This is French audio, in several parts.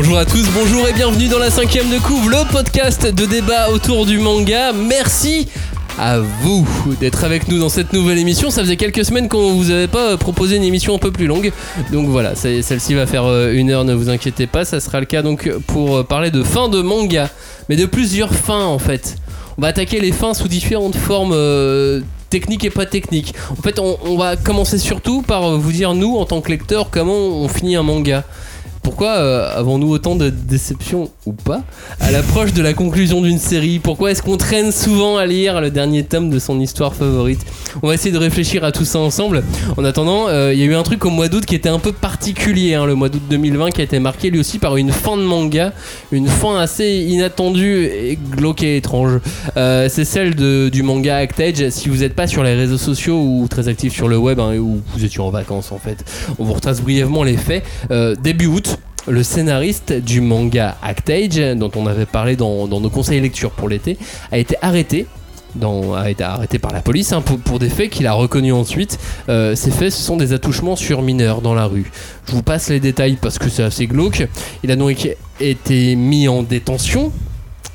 Bonjour à tous, bonjour et bienvenue dans la cinquième de couvre, le podcast de débat autour du manga. Merci à vous d'être avec nous dans cette nouvelle émission. Ça faisait quelques semaines qu'on vous avait pas proposé une émission un peu plus longue. Donc voilà, celle-ci va faire euh, une heure, ne vous inquiétez pas. Ça sera le cas donc pour euh, parler de fin de manga. Mais de plusieurs fins en fait. On va attaquer les fins sous différentes formes euh, techniques et pas techniques. En fait, on, on va commencer surtout par vous dire, nous, en tant que lecteurs, comment on finit un manga. Pourquoi euh, avons-nous autant de déceptions ou pas à l'approche de la conclusion d'une série Pourquoi est-ce qu'on traîne souvent à lire le dernier tome de son histoire favorite? On va essayer de réfléchir à tout ça ensemble. En attendant, euh, il y a eu un truc au mois d'août qui était un peu particulier, hein, le mois d'août 2020 qui a été marqué lui aussi par une fin de manga, une fin assez inattendue et glauque et étrange. Euh, C'est celle du manga Actage. Si vous n'êtes pas sur les réseaux sociaux ou très actif sur le web, hein, ou vous étiez en vacances en fait, on vous retrace brièvement les faits. Euh, début août, le scénariste du manga Actage, dont on avait parlé dans, nos conseils lecture pour l'été, a été arrêté. par la police hein, pour, pour des faits qu'il a reconnus ensuite. Euh, ces faits, ce sont des attouchements sur mineurs dans la rue. Je vous passe les détails parce que c'est assez glauque. Il a donc été mis en détention.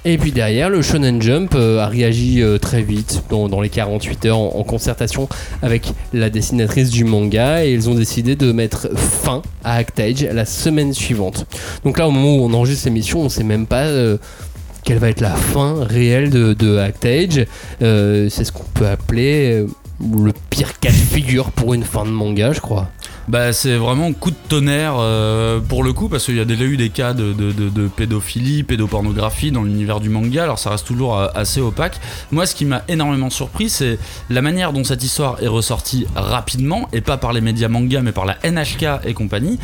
Et puis derrière, le Shonen Jump euh, a réagi euh, très vite, dans, les 48 heures, en, concertation avec la dessinatrice du manga, et ils ont décidé de mettre fin à Actage la semaine suivante. Donc là, au moment où on enregistre l'émission, on sait même pas euh, quelle va être la fin réelle de, de Actage. C'est ce qu'on peut appeler le pire cas de figure pour une fin de manga, je crois. Bah c'est vraiment coup de tonnerre euh, pour le coup parce qu'il y a déjà eu des cas de, de- pédophilie, pédopornographie dans l'univers du manga, alors ça reste toujours euh, assez opaque. Moi ce qui m'a énormément surpris c'est la manière dont cette histoire est ressortie rapidement et pas par les médias manga mais par la NHK et compagnie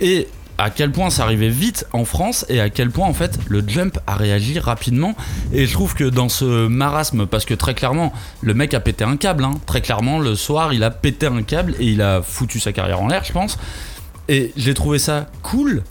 et à quel point ça arrivait vite en France et à quel point en fait le Jump a réagi rapidement et je trouve que dans ce marasme parce que très clairement le mec a pété un câble hein. très clairement le soir il a pété un câble et il a foutu sa carrière en l'air je pense et j'ai trouvé ça cool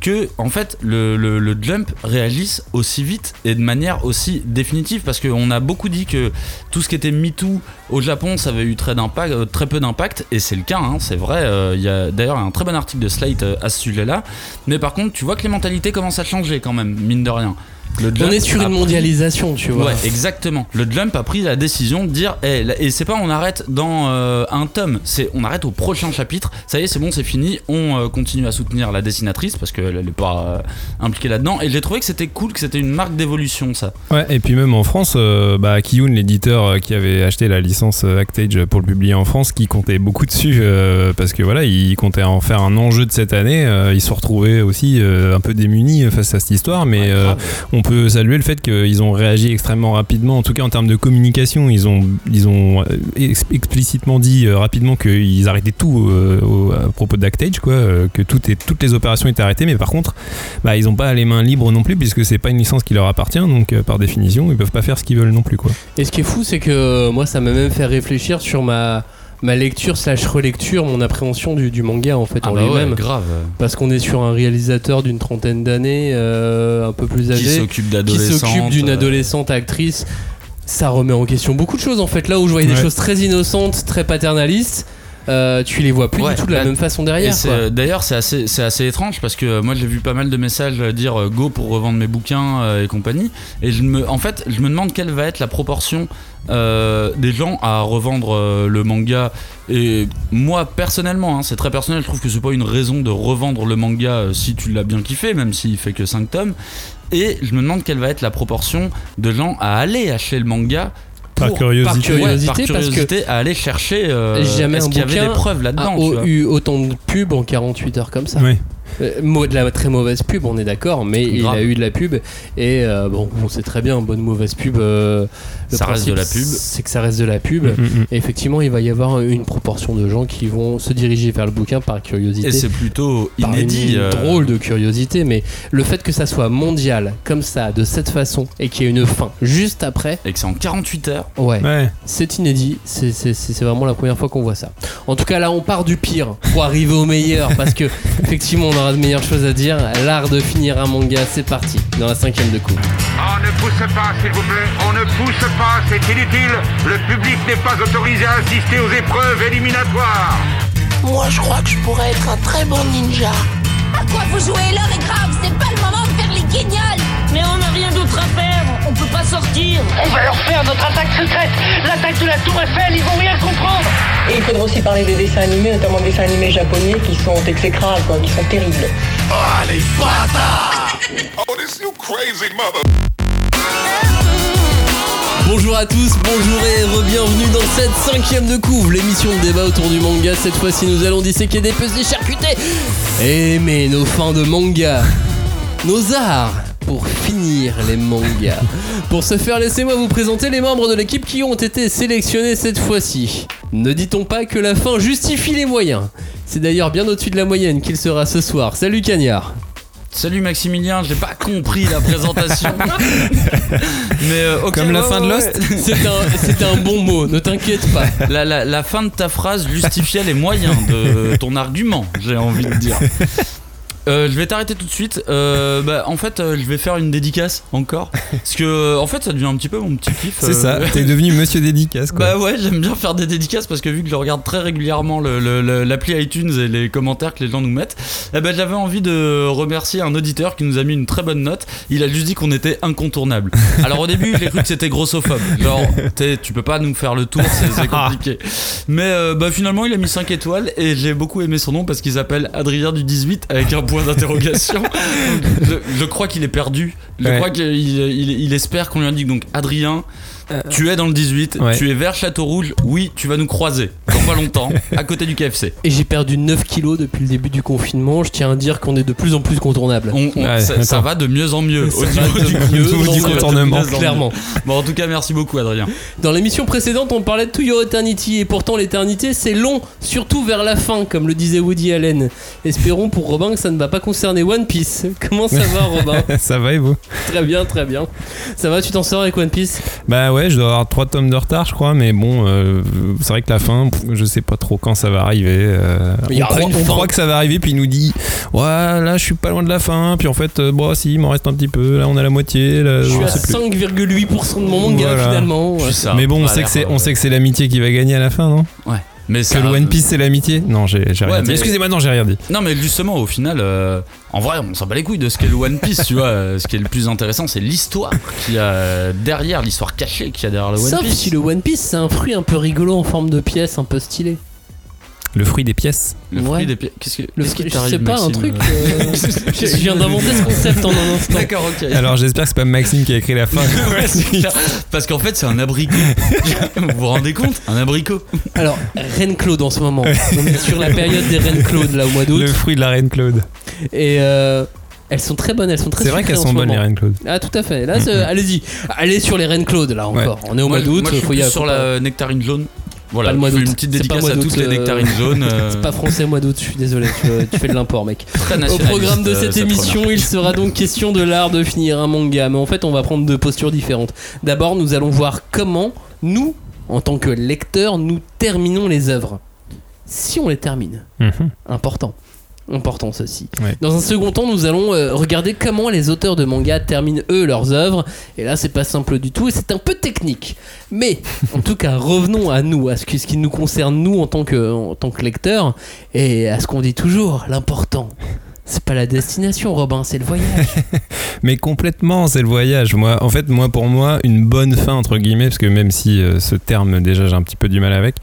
que en fait le, jump réagisse aussi vite et de manière aussi définitive. Parce qu'on a beaucoup dit que tout ce qui était MeToo au Japon ça avait eu euh, très peu d'impact. Et c'est le cas hein, c'est vrai. Euh, il y a d'ailleurs un très bon article de Slate euh, à ce sujet là mais par contre tu vois que les mentalités commencent à changer quand même mine de rien Le On est sur une pris- mondialisation, tu vois. Ouais, exactement. Le Jump a pris la décision de dire, eh, là- et c'est pas on arrête dans euh, un tome, c'est on arrête au prochain chapitre. Ça y est, c'est bon, c'est fini. On euh, continue à soutenir la dessinatrice parce qu'elle elle est pas euh, impliquée là-dedans. Et j'ai trouvé que c'était cool, que c'était une marque d'évolution, ça. Ouais, et puis même en France, euh, bah, Kiyun, l'éditeur euh, qui avait acheté la licence euh, Actage pour le publier en France, qui comptait beaucoup dessus euh, parce que voilà, il comptait en faire un enjeu de cette année. euh, ils se retrouvés aussi euh, un peu démunis face à cette histoire, mais Ouais, euh, grave. On peut saluer le fait qu'ils ont réagi extrêmement rapidement, en tout cas en termes de communication. Ils ont, euh, ex- explicitement dit euh, rapidement qu'ils arrêtaient tout euh, à propos d'Actage, que toutes les opérations étaient arrêtées, mais par contre, bah, ils n'ont pas les mains libres non plus, puisque c'est pas une licence qui leur appartient, donc par définition, ils peuvent pas faire ce qu'ils veulent non plus. Et ce qui est fou, c'est que moi, ça m'a même fait réfléchir sur ma, ma lecture slash relecture, mon appréhension du, du manga en fait en bah ouais, lui-même. grave. Parce qu'on est sur un réalisateur d'une trentaine d'années, euh, un peu plus Qui âgé, qui s'occupe d'une euh, adolescente actrice. Ça remet en question beaucoup de choses en fait. Là où je voyais des Ouais. choses très innocentes, très paternalistes, euh, tu les vois plus Ouais, du tout de la bah, même façon derrière. D'ailleurs, c'est assez, c'est assez étrange parce que euh, moi j'ai vu pas mal de messages dire euh, go pour revendre mes bouquins et compagnie. Et je me, en fait, je me demande quelle va être la proportion euh, des gens à revendre euh, le manga. Et moi personnellement, hein, c'est très personnel, je trouve que c'est pas une raison de revendre le manga euh, si tu l'as bien kiffé, même s'il fait que 5 tomes. Et je me demande quelle va être la proportion de gens à aller acheter le manga. Par curiosité. par curiosité, Par curiosité, parce que à aller chercher euh, jamais est-ce un qu'il y avait des preuves là-dedans a eu autant de pubs en 48 heures comme ça. Ouais. Euh, de la très mauvaise pub, on est d'accord, mais il a eu de la pub et euh, bon, on sait très bien, bonne mauvaise pub. euh, le Ça reste de la pub. C'est que ça reste de la pub. Mm, mm. Et effectivement, il va y avoir une proportion de gens qui vont se diriger vers le bouquin par curiosité. Et c'est plutôt par inédit. une euh, drôle de curiosité, mais le fait que ça soit mondial, comme ça, de cette façon, et qu'il y ait une fin juste après, Et que c'est en 48 heures. ouais, Ouais. c'est inédit. C'est- C'est c'est- c'est vraiment la première fois qu'on voit ça. En tout cas, là, on part du pire pour arriver au meilleur, parce que effectivement, on aura de meilleures choses à dire. L'art de finir un manga, c'est parti, dans la cinquième de coup. On ne pousse pas, s'il vous plaît. On ne pousse pas, c'est inutile. Le public n'est pas autorisé à assister aux épreuves éliminatoires. Moi, je crois que je pourrais être un très bon ninja. À quoi vous jouez? L'heure est grave, c'est pas le moment de faire les guignols Mais on n'a rien d'autre à faire, on peut pas sortir. On va leur faire notre attaque secrète L'attaque de la Tour Eiffel, ils vont rien comprendre Et il faudra aussi parler des dessins animés, notamment des dessins animés japonais qui sont exécrables, quoi, qui sont terribles. Bonjour à tous, bonjour et re-bienvenue dans cette cinquième de couvre, l'émission de débat autour du manga. Cette fois-ci, nous allons disséquer des petits charcutés et aimer nos fins de manga, nos arts pour finir les mangas. Pour ce faire, laissez-moi vous présenter les membres de l'équipe qui ont été sélectionnés cette fois-ci. Ne dit-on pas que la fin justifie les moyens? C'est d'ailleurs bien au-dessus de la moyenne qu'il sera ce soir. Salut Cagnard Salut Maximilien, j'ai pas compris la présentation. Mais euh, ok, Comme la ouais, fin de Lost ouais. C'est un, bon mot, ne t'inquiète pas. La, la- la fin de ta phrase justifiait les moyens de ton argument, j'ai envie de dire. Euh, je vais t'arrêter tout de suite. Euh, bah, en fait, euh, je vais faire une dédicace encore. Parce que, en fait, ça devient un petit peu mon petit kiff. C'est ça, t'es devenu monsieur dédicace quoi. Bah ouais, j'aime bien faire des dédicaces parce que vu que je regarde très régulièrement l'appli iTunes et les commentaires que les gens nous mettent, eh ben j'avais envie de remercier un auditeur qui nous a mis une très bonne note. Il a juste dit qu'on était incontournable. Alors au début, j'ai cru que c'était grossophobe. Genre, tu peux pas nous faire le tour, c'est compliqué. Mais bah finalement, il a mis 5 étoiles et j'ai beaucoup aimé son nom parce qu'il s'appelle Adrien du 18 avec un point d'interrogation. Je, je crois qu'il est perdu. Je Ouais. crois qu'il il, il espère qu'on lui indique donc Adrien. Tu es dans le 18, Ouais. tu es vers Château Rouge, oui, tu vas nous croiser dans pas longtemps, à côté du KFC. Et j'ai perdu 9 kilos depuis le début du confinement. Je tiens à dire qu'on est de plus en plus contournable. On, on- Ouais, ça, va de mieux en mieux. Du, au niveau du en mieux. contournement. Clairement. Bon, en tout cas, merci beaucoup, Adrien. Dans l'émission précédente, on parlait de To Your Eternity. Et pourtant, l'éternité, c'est long, surtout vers la fin, comme le disait Woody Allen. Espérons pour Robin que ça ne va pas concerner One Piece. Comment ça va, Robin? Ça va et vous? Très bien, très bien. Ça va, tu t'en sors avec One Piece? Bah ouais, je dois avoir 3 tomes de retard je crois, mais bon, euh, c'est vrai que la fin, pff, je sais pas trop quand ça va arriver. euh, Il y on croit, une on fin. croit que ça va arriver, puis il nous dit, ouais, là je suis pas loin de la fin, puis en fait, euh, bon, si, il m'en reste un petit peu, là on a la moitié, là, Je suis à sait plus. 5,8% de mon manga Voilà. finalement. Ça Mais bon, on a sait l'air, que c'est, on sait que c'est l'amitié qui va gagner à la fin, non? Ouais. Mais Que le One Piece c'est l'amitié Non, j'ai, j'ai rien Ouais, dit. mais- Excusez-moi, non, j'ai rien dit. Non, mais justement, au final, euh, en vrai, on s'en bat les couilles de ce qu'est le One Piece, tu vois. Euh, Ce qui est le plus intéressant, c'est l'histoire qu'il y a derrière, l'histoire cachée qu'il y a derrière le One Sauf Piece. si le One Piece, c'est un fruit un peu rigolo en forme de pièce, un peu stylé. Le fruit des pièces. Le fruit Ouais. des pi- Qu'est-ce que Le fruit, je sais pas, un truc. euh, je viens d'inventer ce concept en un instant. D'accord, ok. Alors j'espère que c'est pas Maxime qui a écrit la fin. Ouais. Parce qu'en fait, c'est un abricot. vous vous rendez compte Un abricot. Alors, Reine Claude en ce moment. On est sur la période des Reines Claude là au mois d'août. le fruit de la reine Claude. Et euh, elles sont très bonnes, elles sont très C'est vrai qu'elles sont bonnes les reines Claude. Ah, tout à fait. Là, c'est- allez-y. Allez sur les Reines Claude là Ouais. encore. On est au mois Moi, d'août, moi, je suis faut y sur la nectarine jaune. Voilà, Pas le mois je fais d'août. une petite C'est pas dédicace à toutes les euh, nectarines jaunes. euh, C'est pas français mois d'août, je suis désolé, tu, tu fais de l'import, mec. très Au programme de euh, cette cette émission, il sera donc question de l'art de finir un manga. Mais en fait, on va prendre deux postures différentes. D'abord, nous allons voir comment nous, en tant que lecteurs, nous terminons les œuvres. Si on les termine. Mhm. Important. Important ceci. Ouais. Dans un second temps, nous allons euh, regarder comment les auteurs de manga terminent eux leurs œuvres. Et là, c'est pas simple du tout et c'est un peu technique. Mais en tout cas, revenons à nous, à ce qui, ce qui nous concerne nous en tant que, en tant que lecteurs et à ce qu'on dit toujours, l'important. C'est pas la destination, Robin, c'est le voyage. Mais complètement, c'est le voyage. Moi, en fait, moi, pour moi, une bonne fin entre guillemets, parce que même si euh, ce terme déjà j'ai un petit peu du mal avec,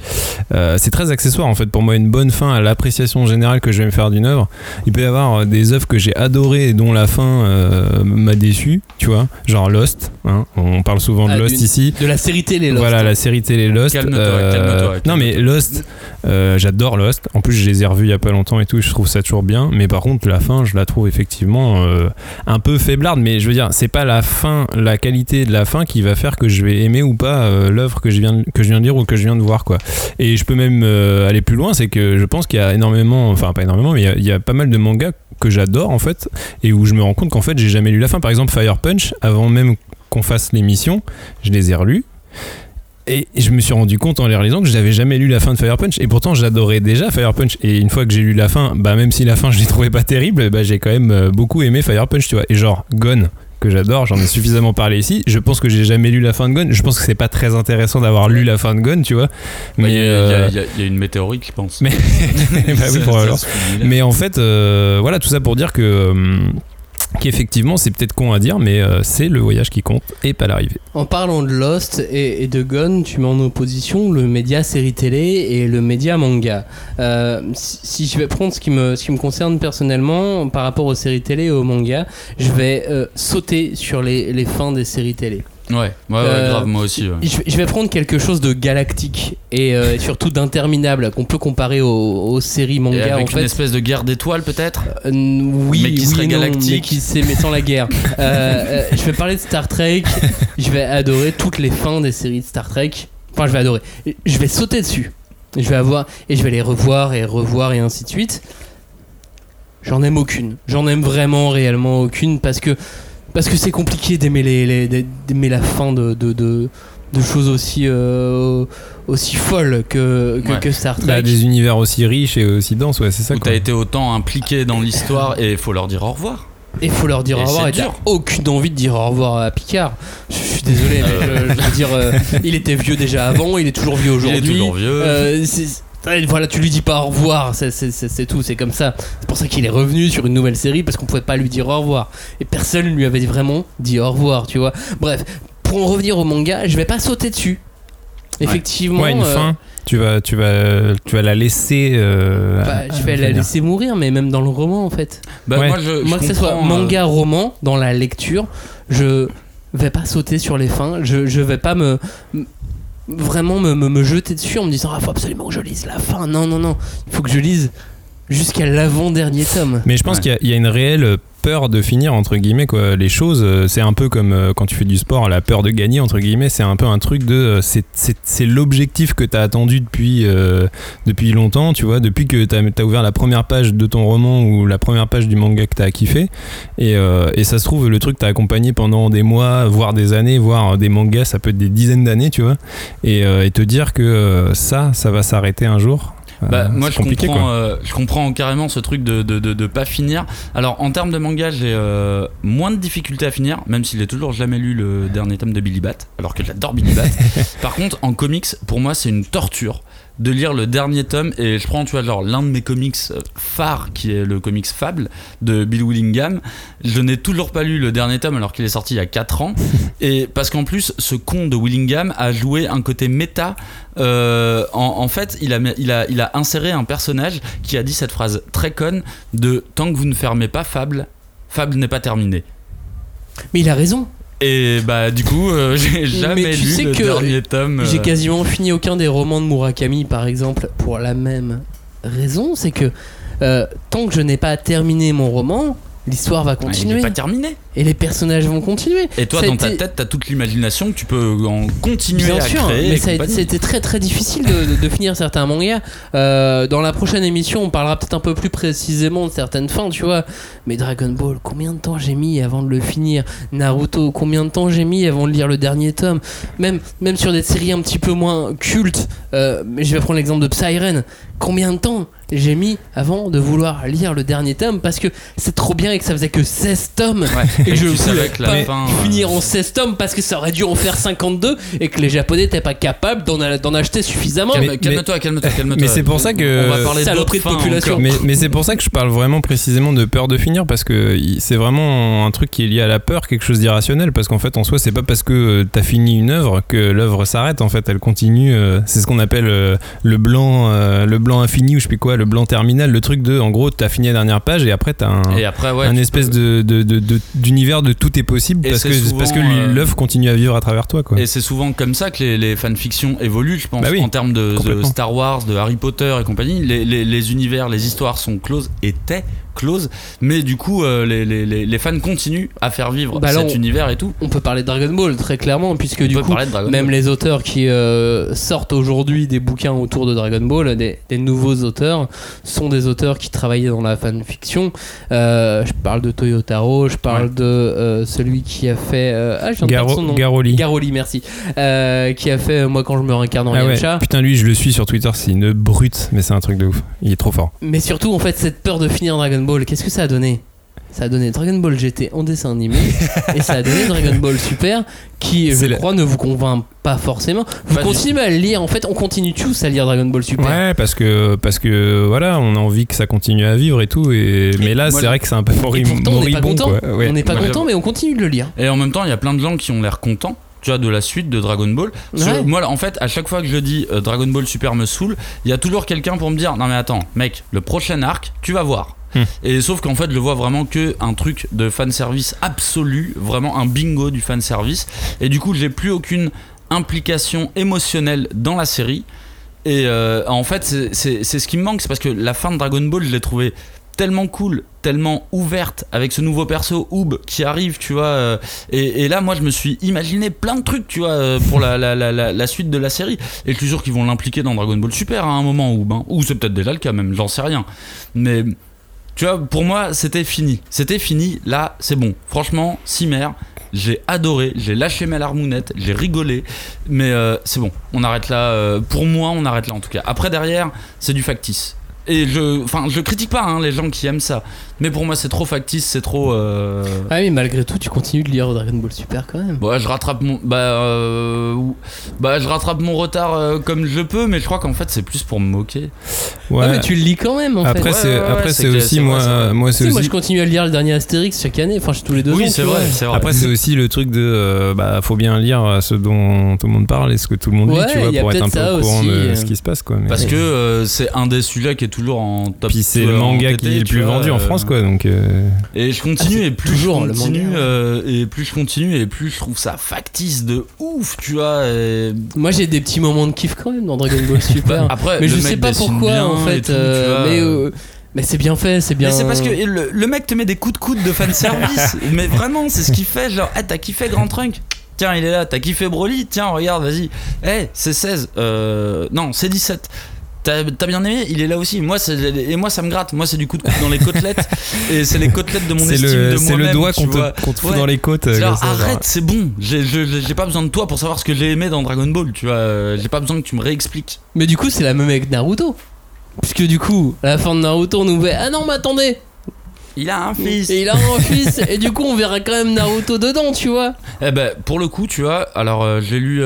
euh, c'est très accessoire. En fait, pour moi, une bonne fin à l'appréciation générale que je vais me faire d'une œuvre. Il peut y avoir euh, des œuvres que j'ai adorées et dont la fin euh, m'a déçu, tu vois, genre Lost. hein. On parle souvent de Ah, Lost ici. De la série télé, Lost. Voilà la série télé Lost. Calme-toi, Euh, calme-toi, Non mais Lost, euh, j'adore Lost. En plus je les ai revus il y a pas longtemps et tout. Je trouve ça toujours bien. Mais par contre la fin, je la trouve effectivement euh, un peu faiblarde. Mais je veux dire, c'est pas la fin, la qualité de la fin qui va faire que je vais aimer ou pas euh, l'œuvre que je viens de, que je viens de lire ou que je viens de voir quoi. Et je peux même euh, aller plus loin, c'est que je pense qu'il y a énormément, enfin pas énormément, mais il y a- il y, a pas mal de mangas que j'adore en fait et où je me rends compte qu'en fait j'ai jamais lu la fin. Par exemple Fire Punch, avant même qu'on fasse l'émission, je les ai relus. Et je me suis rendu compte en les réalisant que je n'avais jamais lu la fin de Fire Punch et pourtant j'adorais déjà Fire Punch et une fois que j'ai lu la fin, bah même si la fin je l'ai trouvée pas terrible, bah j'ai quand même euh, beaucoup aimé Fire Punch, tu vois. Et genre Gone que j'adore. J'en ai suffisamment parlé ici. Je pense que j'ai jamais lu la fin de Gon. Je pense que c'est pas très intéressant d'avoir lu la fin de Gon, tu vois. Mais il y, a- euh, y y une météorite, je pense. Mais- bah oui, Ça- ça. Mais en fait, euh, voilà, tout ça pour dire que. hum, Qu'effectivement, c'est peut-être con à dire, mais euh, c'est le voyage qui compte et pas l'arrivée. En parlant de Lost et, de Gone, tu mets en opposition le média série télé et le média manga. Euh, si, je vais prendre ce qui, me, concerne personnellement par rapport aux séries télé et aux mangas, je vais euh, sauter sur les fins des séries télé. Ouais, ouais, ouais, Euh, grave, moi aussi. ouais. Je, vais- je vais prendre quelque chose de galactique et euh, et surtout d'interminable qu'on peut comparer aux, aux séries Et manga en avec une fait. espèce de guerre d'étoiles, peut-être? Euh, oui, Mais qui oui serait et non, galactique. mais qui mais sans la guerre. Euh, je vais parler de Star Trek. Je vais adorer toutes les fins des séries de Star Trek. Enfin, je vais adorer. Je vais sauter dessus. Je vais avoir et je vais les revoir et revoir et ainsi de suite. J'en aime aucune. J'en aime vraiment réellement aucune parce que parce que c'est compliqué d'aimer les, les- d'aimer la fin de de, de, de choses aussi euh, aussi folles que que, Ouais. que Star Trek. Bah, des univers aussi riches et aussi denses, ouais, c'est ça Où quoi. t'as été autant impliqué dans l'histoire et il faut leur dire au revoir. Et faut leur dire Et au revoir et t'as aucune envie de dire au revoir à Picard. Je suis désolé, mais je, je veux dire, euh, il était vieux déjà avant, il est toujours vieux Il est aujourd'hui. toujours vieux. Euh, c'est- voilà, tu lui dis pas au revoir, c'est- tout, c'est comme ça. C'est pour ça qu'il est revenu sur une nouvelle série parce qu'on pouvait pas lui dire au revoir. Et personne lui avait vraiment dit au revoir, tu vois. Bref, pour en revenir au manga, je vais pas sauter dessus. Effectivement, Ouais, une euh, fin. Tu vas, tu vas, tu vas la laisser. euh, bah, je vais la laisser mourir, mais même dans le roman en fait. Bah, Ouais. moi, je, Moi, je que ce soit euh, manga, roman, dans la lecture, je vais pas sauter sur les fins. Je, je vais pas me. Vraiment me, me, me jeter dessus en me disant Ah, faut absolument que je lise la fin. Non, non, non. Il faut que je lise jusqu'à l'avant-dernier tome. Mais je pense Ouais. qu'il y a- il y, a une réelle peur de finir entre guillemets quoi. Les choses, euh, c'est un peu comme euh, quand tu fais du sport, la peur de gagner entre guillemets, c'est un peu un truc de, euh, c'est- l'objectif que tu as attendu depuis euh, depuis longtemps, tu vois, depuis que tu as, ouvert la première page de ton roman ou la première page du manga que tu as kiffé. Et, euh, et ça se trouve le truc t'a accompagné pendant des mois, voire des années, voire des mangas, ça peut être des dizaines d'années, tu vois. Et, euh, et te dire que euh, ça, ça va s'arrêter un jour. Euh, Bah, moi, c'est je comprends, euh, je comprends carrément ce truc de, de, de, de pas finir. Alors, en termes de manga, j'ai euh, moins de difficultés à finir, même s'il est toujours jamais lu le dernier tome de Billy Bat, alors que j'adore Billy Bat. Par contre, en comics, pour moi, c'est une torture de lire le dernier tome. Et je prends tu vois genre l'un de mes comics euh, phares qui est le comics Fable de Bill Willingham. Je n'ai toujours pas lu le dernier tome alors qu'il est sorti il y a 4 ans. Et parce qu'en plus ce con de Willingham a joué un côté méta euh, en, en fait il a, il, a, il a inséré un personnage qui a dit cette phrase très conne de tant que vous ne fermez pas Fable Fable n'est pas terminé Mais il a raison. Et bah du coup euh, j'ai jamais Mais tu lu sais le que dernier tome J'ai euh, quasiment fini aucun des romans de Murakami, par exemple, pour la même raison c'est que euh, tant que je n'ai pas terminé mon roman, l'histoire va il continuer. n'est pas terminé et les personnages vont continuer. Et toi, Ça dans ta tête, t'as toute l'imagination que tu peux en continuer Bien à sûr, créer. mais ça a c'était très très difficile de, de- de finir certains mangas. Euh, dans la prochaine émission, on parlera peut-être un peu plus précisément de certaines fins, tu vois. Mais Dragon Ball, combien de temps j'ai mis avant de le finir? Naruto, combien de temps j'ai mis avant de lire le dernier tome? Même, même sur des séries un petit peu moins cultes, euh, mais je vais prendre l'exemple de Psyren. Combien de temps j'ai mis avant de vouloir lire le dernier tome Parce que c'est trop bien et que ça faisait que 16 tomes Ouais. et que je voulais savais que la pas fin, euh, finir en 16 tomes parce que ça aurait dû en faire 52 et que les japonais n'étaient pas capables d'en acheter suffisamment. Calme-toi, calme-toi, calme-toi. mais c'est pour ça que- On va parler de population. encore. Mais, mais c'est pour ça que je parle vraiment précisément de peur de finir parce que c'est vraiment un truc qui est lié à la peur, quelque chose d'irrationnel parce qu'en fait en soi c'est pas parce que euh, t'as fini une œuvre que l'œuvre s'arrête en fait elle continue euh, c'est ce qu'on appelle le blanc le blanc infini ou je sais plus quoi le blanc terminal le truc de en gros t'as fini la dernière page et après t'as un, Et après, ouais. un espèce peux- de, de- de- de- d'univers de tout est possible Et parce que, souvent, parce que euh, l'œuvre continue à vivre à travers toi quoi. Et c'est souvent comme ça que les, les fanfictions évoluent, je pense, Bah oui, en termes de. Star Wars, de Harry Potter et compagnie. Les, les- les univers, les histoires sont closes, étaient closes, mais du coup, euh, les, les- les- les fans continuent à faire vivre Bah là, cet on- univers et tout. On peut parler de Dragon Ball très clairement puisque On du coup même Ball. les auteurs qui euh, sortent aujourd'hui des bouquins autour de Dragon Ball, des, des nouveaux auteurs, sont des auteurs qui travaillaient dans la fanfiction. Euh, je parle de Toyotaro, je parle Ouais. de euh, celui qui a fait... euh, ah, je Garo- son nom. Garoli. Garoli, merci. Euh, qui a fait Moi quand je me réincarne en Ah ouais, Yamcha. putain lui je le suis sur Twitter c'est une brute mais c'est un truc de ouf il est trop fort Mais surtout, en fait, cette peur de finir Dragon Ball, qu'est-ce que ça a donné? Ça a donné Dragon Ball GT en dessin animé et ça a donné Dragon Ball Super qui, je crois, ne vous convainc pas forcément. Vous Pas du continuez à le lire, en fait, on continue tous à lire Dragon Ball Super. Ouais, parce que, parce que voilà, on a envie que ça continue à vivre et tout. Et, mais là, c'est vrai que c'est un peu Et mori- pourtant, on n'est pas moribond. content. quoi. Ouais. On n'est pas content, mais on continue de le lire. Et en même temps, il y a plein de gens qui ont l'air contents. Tu vois, de la suite de Dragon Ball. Moi, en fait, à chaque fois que je dis euh, Dragon Ball Super me saoule, il y a toujours quelqu'un pour me dire Non, mais attends, mec, le prochain arc, tu vas voir. Et sauf qu'en fait, je vois vraiment que un truc de fanservice absolu, vraiment un bingo du fanservice. Et du coup, j'ai plus aucune implication émotionnelle dans la série. Et euh, en fait, c'est- ce qui me manque, c'est parce que la fin de Dragon Ball, je l'ai trouvé tellement cool, tellement ouverte avec ce nouveau perso Oob qui arrive, tu vois. euh, et, là, moi, je me suis imaginé plein de trucs, tu vois, euh, pour la, la, la, suite de la série. Et je suis sûr qu'ils vont l'impliquer dans Dragon Ball Super à un moment Oob, hein. ou c'est peut-être déjà le cas même, j'en sais rien. Mais tu vois, pour moi, c'était fini. C'était fini. Là, c'est bon. Franchement, Cimer, j'ai adoré. J'ai lâché mes larmounettes. J'ai rigolé. Mais euh, c'est bon. On arrête là. euh, pour moi, on arrête là en tout cas. Après, derrière, c'est du factice. Et je, enfin, je critique pas hein, les gens qui aiment ça. Mais pour moi, c'est trop factice. C'est trop. euh, Ah, mais malgré tout, tu continues de lire Dragon Ball Super quand même. Ouais, je rattrape mon, bah, euh, bah, je rattrape mon retard euh, comme je peux, mais je crois qu'en fait c'est plus pour me moquer. Ouais. Ah, mais tu le lis quand même en Après, fait. Ouais, c'est ouais, ouais, après c'est aussi moi, vrai. moi c'est sais, moi, aussi. je continue à lire le dernier Astérix chaque année, enfin, tous les deux ans. oui, c'est vrai, c'est vrai. Après, c'est aussi le truc de. euh, bah, faut bien lire ce dont tout le monde parle et ce que tout le monde Ouais, lit, tu vois, pour être un peu au courant aussi, de ce qui se passe, quoi. mais- Parce que euh, c'est un des sujets qui est toujours en top. Puis c'est le manga qui est le plus vendu en France, quoi. Donc. euh, Et je Ah, continue c'est et plus toujours je continue manga. euh, et plus je continue et plus je trouve ça factice de ouf, tu vois. et- Moi, j'ai des petits moments de kiff quand même dans Dragon Ball Super. Après, mais je sais pas pourquoi bien en fait. tout, euh, mais euh, mais c'est bien fait, c'est bien. Mais c'est parce que le, le mec te met des coups de coude de fanservice. mais vraiment, c'est ce qu'il fait. Genre, hey, t'as kiffé Grand Trunk? Tiens, il est là. T'as kiffé Broly? Tiens, regarde, vas-y. Eh, c'est 16. Euh, non, c'est 17. T'as t'as bien aimé Il est là aussi. Moi, c'est- et moi, ça me gratte. Moi, c'est du coup de coude dans les côtelettes. et c'est les côtelettes de mon C'est estime le, de c'est moi-même. le doigt qu'on te, qu'on te fout Ouais. dans les côtes. C'est euh, genre, ça, arrête, c'est bon. J'ai je- j'ai pas besoin de toi pour savoir ce que j'ai aimé dans Dragon Ball. Tu vois, Euh, j'ai pas besoin que tu me réexpliques. Mais du coup, c'est la même avec Naruto. Puisque du coup, à la fin de Naruto, on nous fait Ah non, mais attendez Il a un fils. Et il a un fils Et du coup, on verra quand même Naruto dedans, tu vois Eh ben, pour le coup, tu vois, alors euh, j'ai lu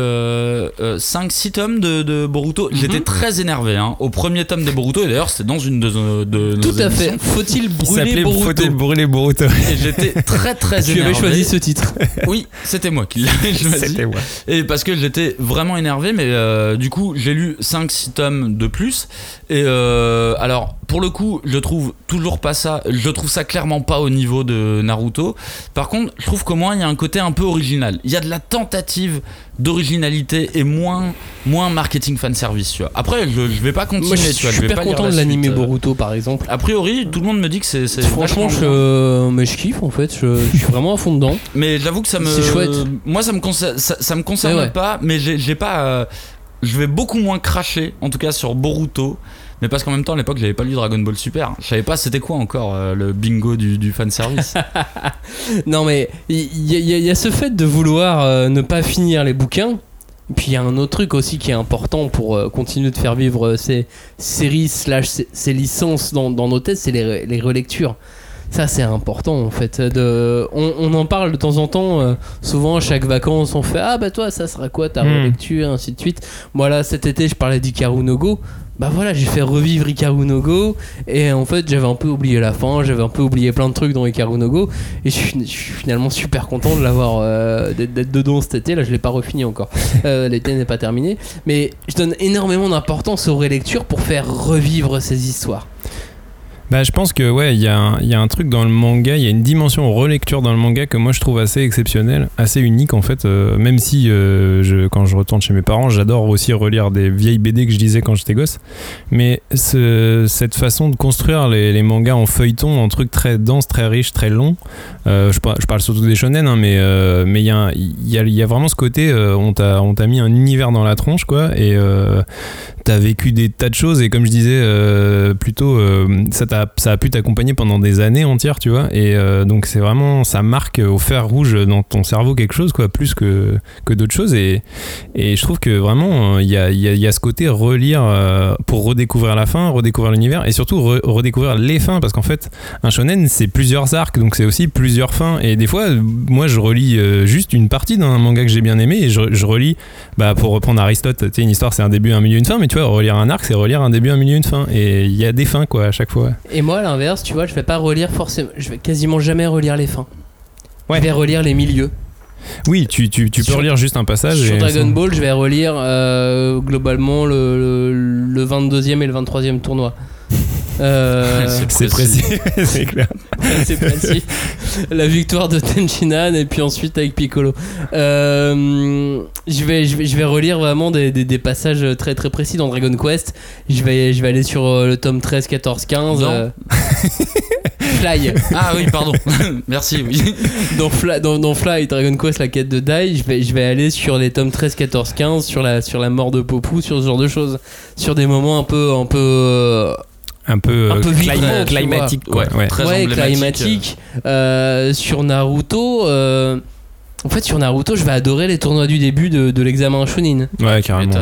5-6 tomes de, de Boruto. J'étais Mhm. très énervé hein, au premier tome de Boruto, et d'ailleurs, c'était dans une de, nos- de nos Tout à fait. Faut-il Il brûler s'appelait Boruto Faut-il brûler Boruto Et j'étais très très Tu énervé. avais choisi ce titre. Oui, c'était moi qui l'avais choisi. C'était moi. Et parce que j'étais vraiment énervé, mais euh, du coup, j'ai lu 5-6 tomes de plus. Et euh, alors, pour le coup, je trouve toujours pas ça. Je trouve ça clairement pas au niveau de Naruto. Par contre, je trouve qu'au moins, il y a un côté un peu original. Il y a de la tentative d'originalité et moins, moins marketing fanservice, tu vois. Après, je, je vais pas continuer, Moi, je suis tu vois. je vais super pas content la de l'animé suite, euh. Boruto, par exemple. A priori, tout le monde me dit que c'est. Franchement, je, mais je kiffe en fait. Je, je suis vraiment à fond dedans. Mais j'avoue que ça me. C'est chouette. Moi, ça me concerne, ça, ça me concerne ouais. pas, mais j'ai j'ai pas. euh, je vais beaucoup moins cracher, en tout cas sur Boruto. Mais parce qu'en même temps, à l'époque, j'avais pas lu Dragon Ball Super. Je savais pas c'était quoi encore euh, le bingo du, du fanservice. Non, mais il y, y a- il y a ce fait de vouloir euh, ne pas finir les bouquins. Puis il y a un autre truc aussi qui est important pour euh, continuer de faire vivre euh, ces séries slash ces, ces licences dans, dans nos têtes, c'est les, re- les relectures. Ça c'est important en fait. De, on, on en parle de temps en temps. euh, souvent à chaque vacances on fait ah bah toi ça sera quoi ta Hmm. relecture? ainsi de suite. Moi là cet été je parlais d'Ikaru no Go. Bah voilà j'ai fait revivre Ikaru no Go et en fait j'avais un peu oublié la fin, j'avais un peu oublié plein de trucs dans Ikaru no Go et je suis, je suis finalement super content de l'avoir euh, d'être d'être dedans cet été. Là, je l'ai pas refini encore. Euh, L'été n'est pas terminé, mais je donne énormément d'importance aux relectures pour faire revivre ces histoires. Bah, je pense que ouais, il y, a un- truc dans le manga, il y a une dimension relecture dans le manga que moi je trouve assez exceptionnelle, assez unique en fait. euh, même si euh, quand je retourne chez mes parents, j'adore aussi relire des vieilles BD que je lisais quand j'étais gosse. Mais ce- cette façon de construire les, mangas en feuilleton, en trucs très denses, très riches, très longs. euh, je, par- je parle surtout des shonen, mais il y a, vraiment ce côté, on t'a mis un univers dans la tronche quoi, t'as vécu des tas de choses et comme je disais euh, plutôt euh, ça, t'a- ça a pu t'accompagner pendant des années entières tu vois. Et euh, donc c'est vraiment ça marque au fer rouge dans ton cerveau quelque chose quoi plus que, que d'autres choses. Et, et je trouve que vraiment euh, il y, a, y a- y a ce côté relire pour redécouvrir la fin redécouvrir l'univers et surtout re- redécouvrir les fins. Parce qu'en fait un shonen c'est plusieurs arcs donc c'est aussi plusieurs fins. Et des fois moi je relis juste une partie d'un manga que j'ai bien aimé et je, je relis bah, pour reprendre Aristote une histoire c'est un début un milieu une fin mais tu vois relire un arc c'est relire un début un milieu une fin et il y a des fins quoi à chaque fois Et moi, à l'inverse, tu vois, je vais pas relire forcément. Je vais quasiment jamais relire les fins. Ouais. Je vais relire les milieux. oui tu, tu, tu peux Sur- relire juste un passage Sur et Dragon ça- Ball, je vais relire euh, globalement le, le, le 22e et le 23e tournoi. Euh, c'est précis c'est clair c'est précis. La victoire de Tenchinan et puis ensuite avec Piccolo. Euh, je, vais, je, vais, je vais relire vraiment des, des, des passages très très précis dans Dragon Quest. Je vais, je vais aller sur euh, le tome 13, 14, 15. Non. euh, Fly. Ah oui, pardon. Merci, oui. Dans Fly, dans, dans Fly, Dragon Quest, la quête de Dai, je vais, je vais aller sur les tomes 13, 14, 15, sur la, sur la mort de Popu, sur ce genre de choses. Sur des moments un peu. Un peu euh, un peu, Un euh, peu vibrant, tu climatique quoi ouais. Très ouais, climatique. Euh, sur Naruto. euh, en fait, sur Naruto, je vais adorer les tournois du début de, de l'examen Chunin. ouais carrément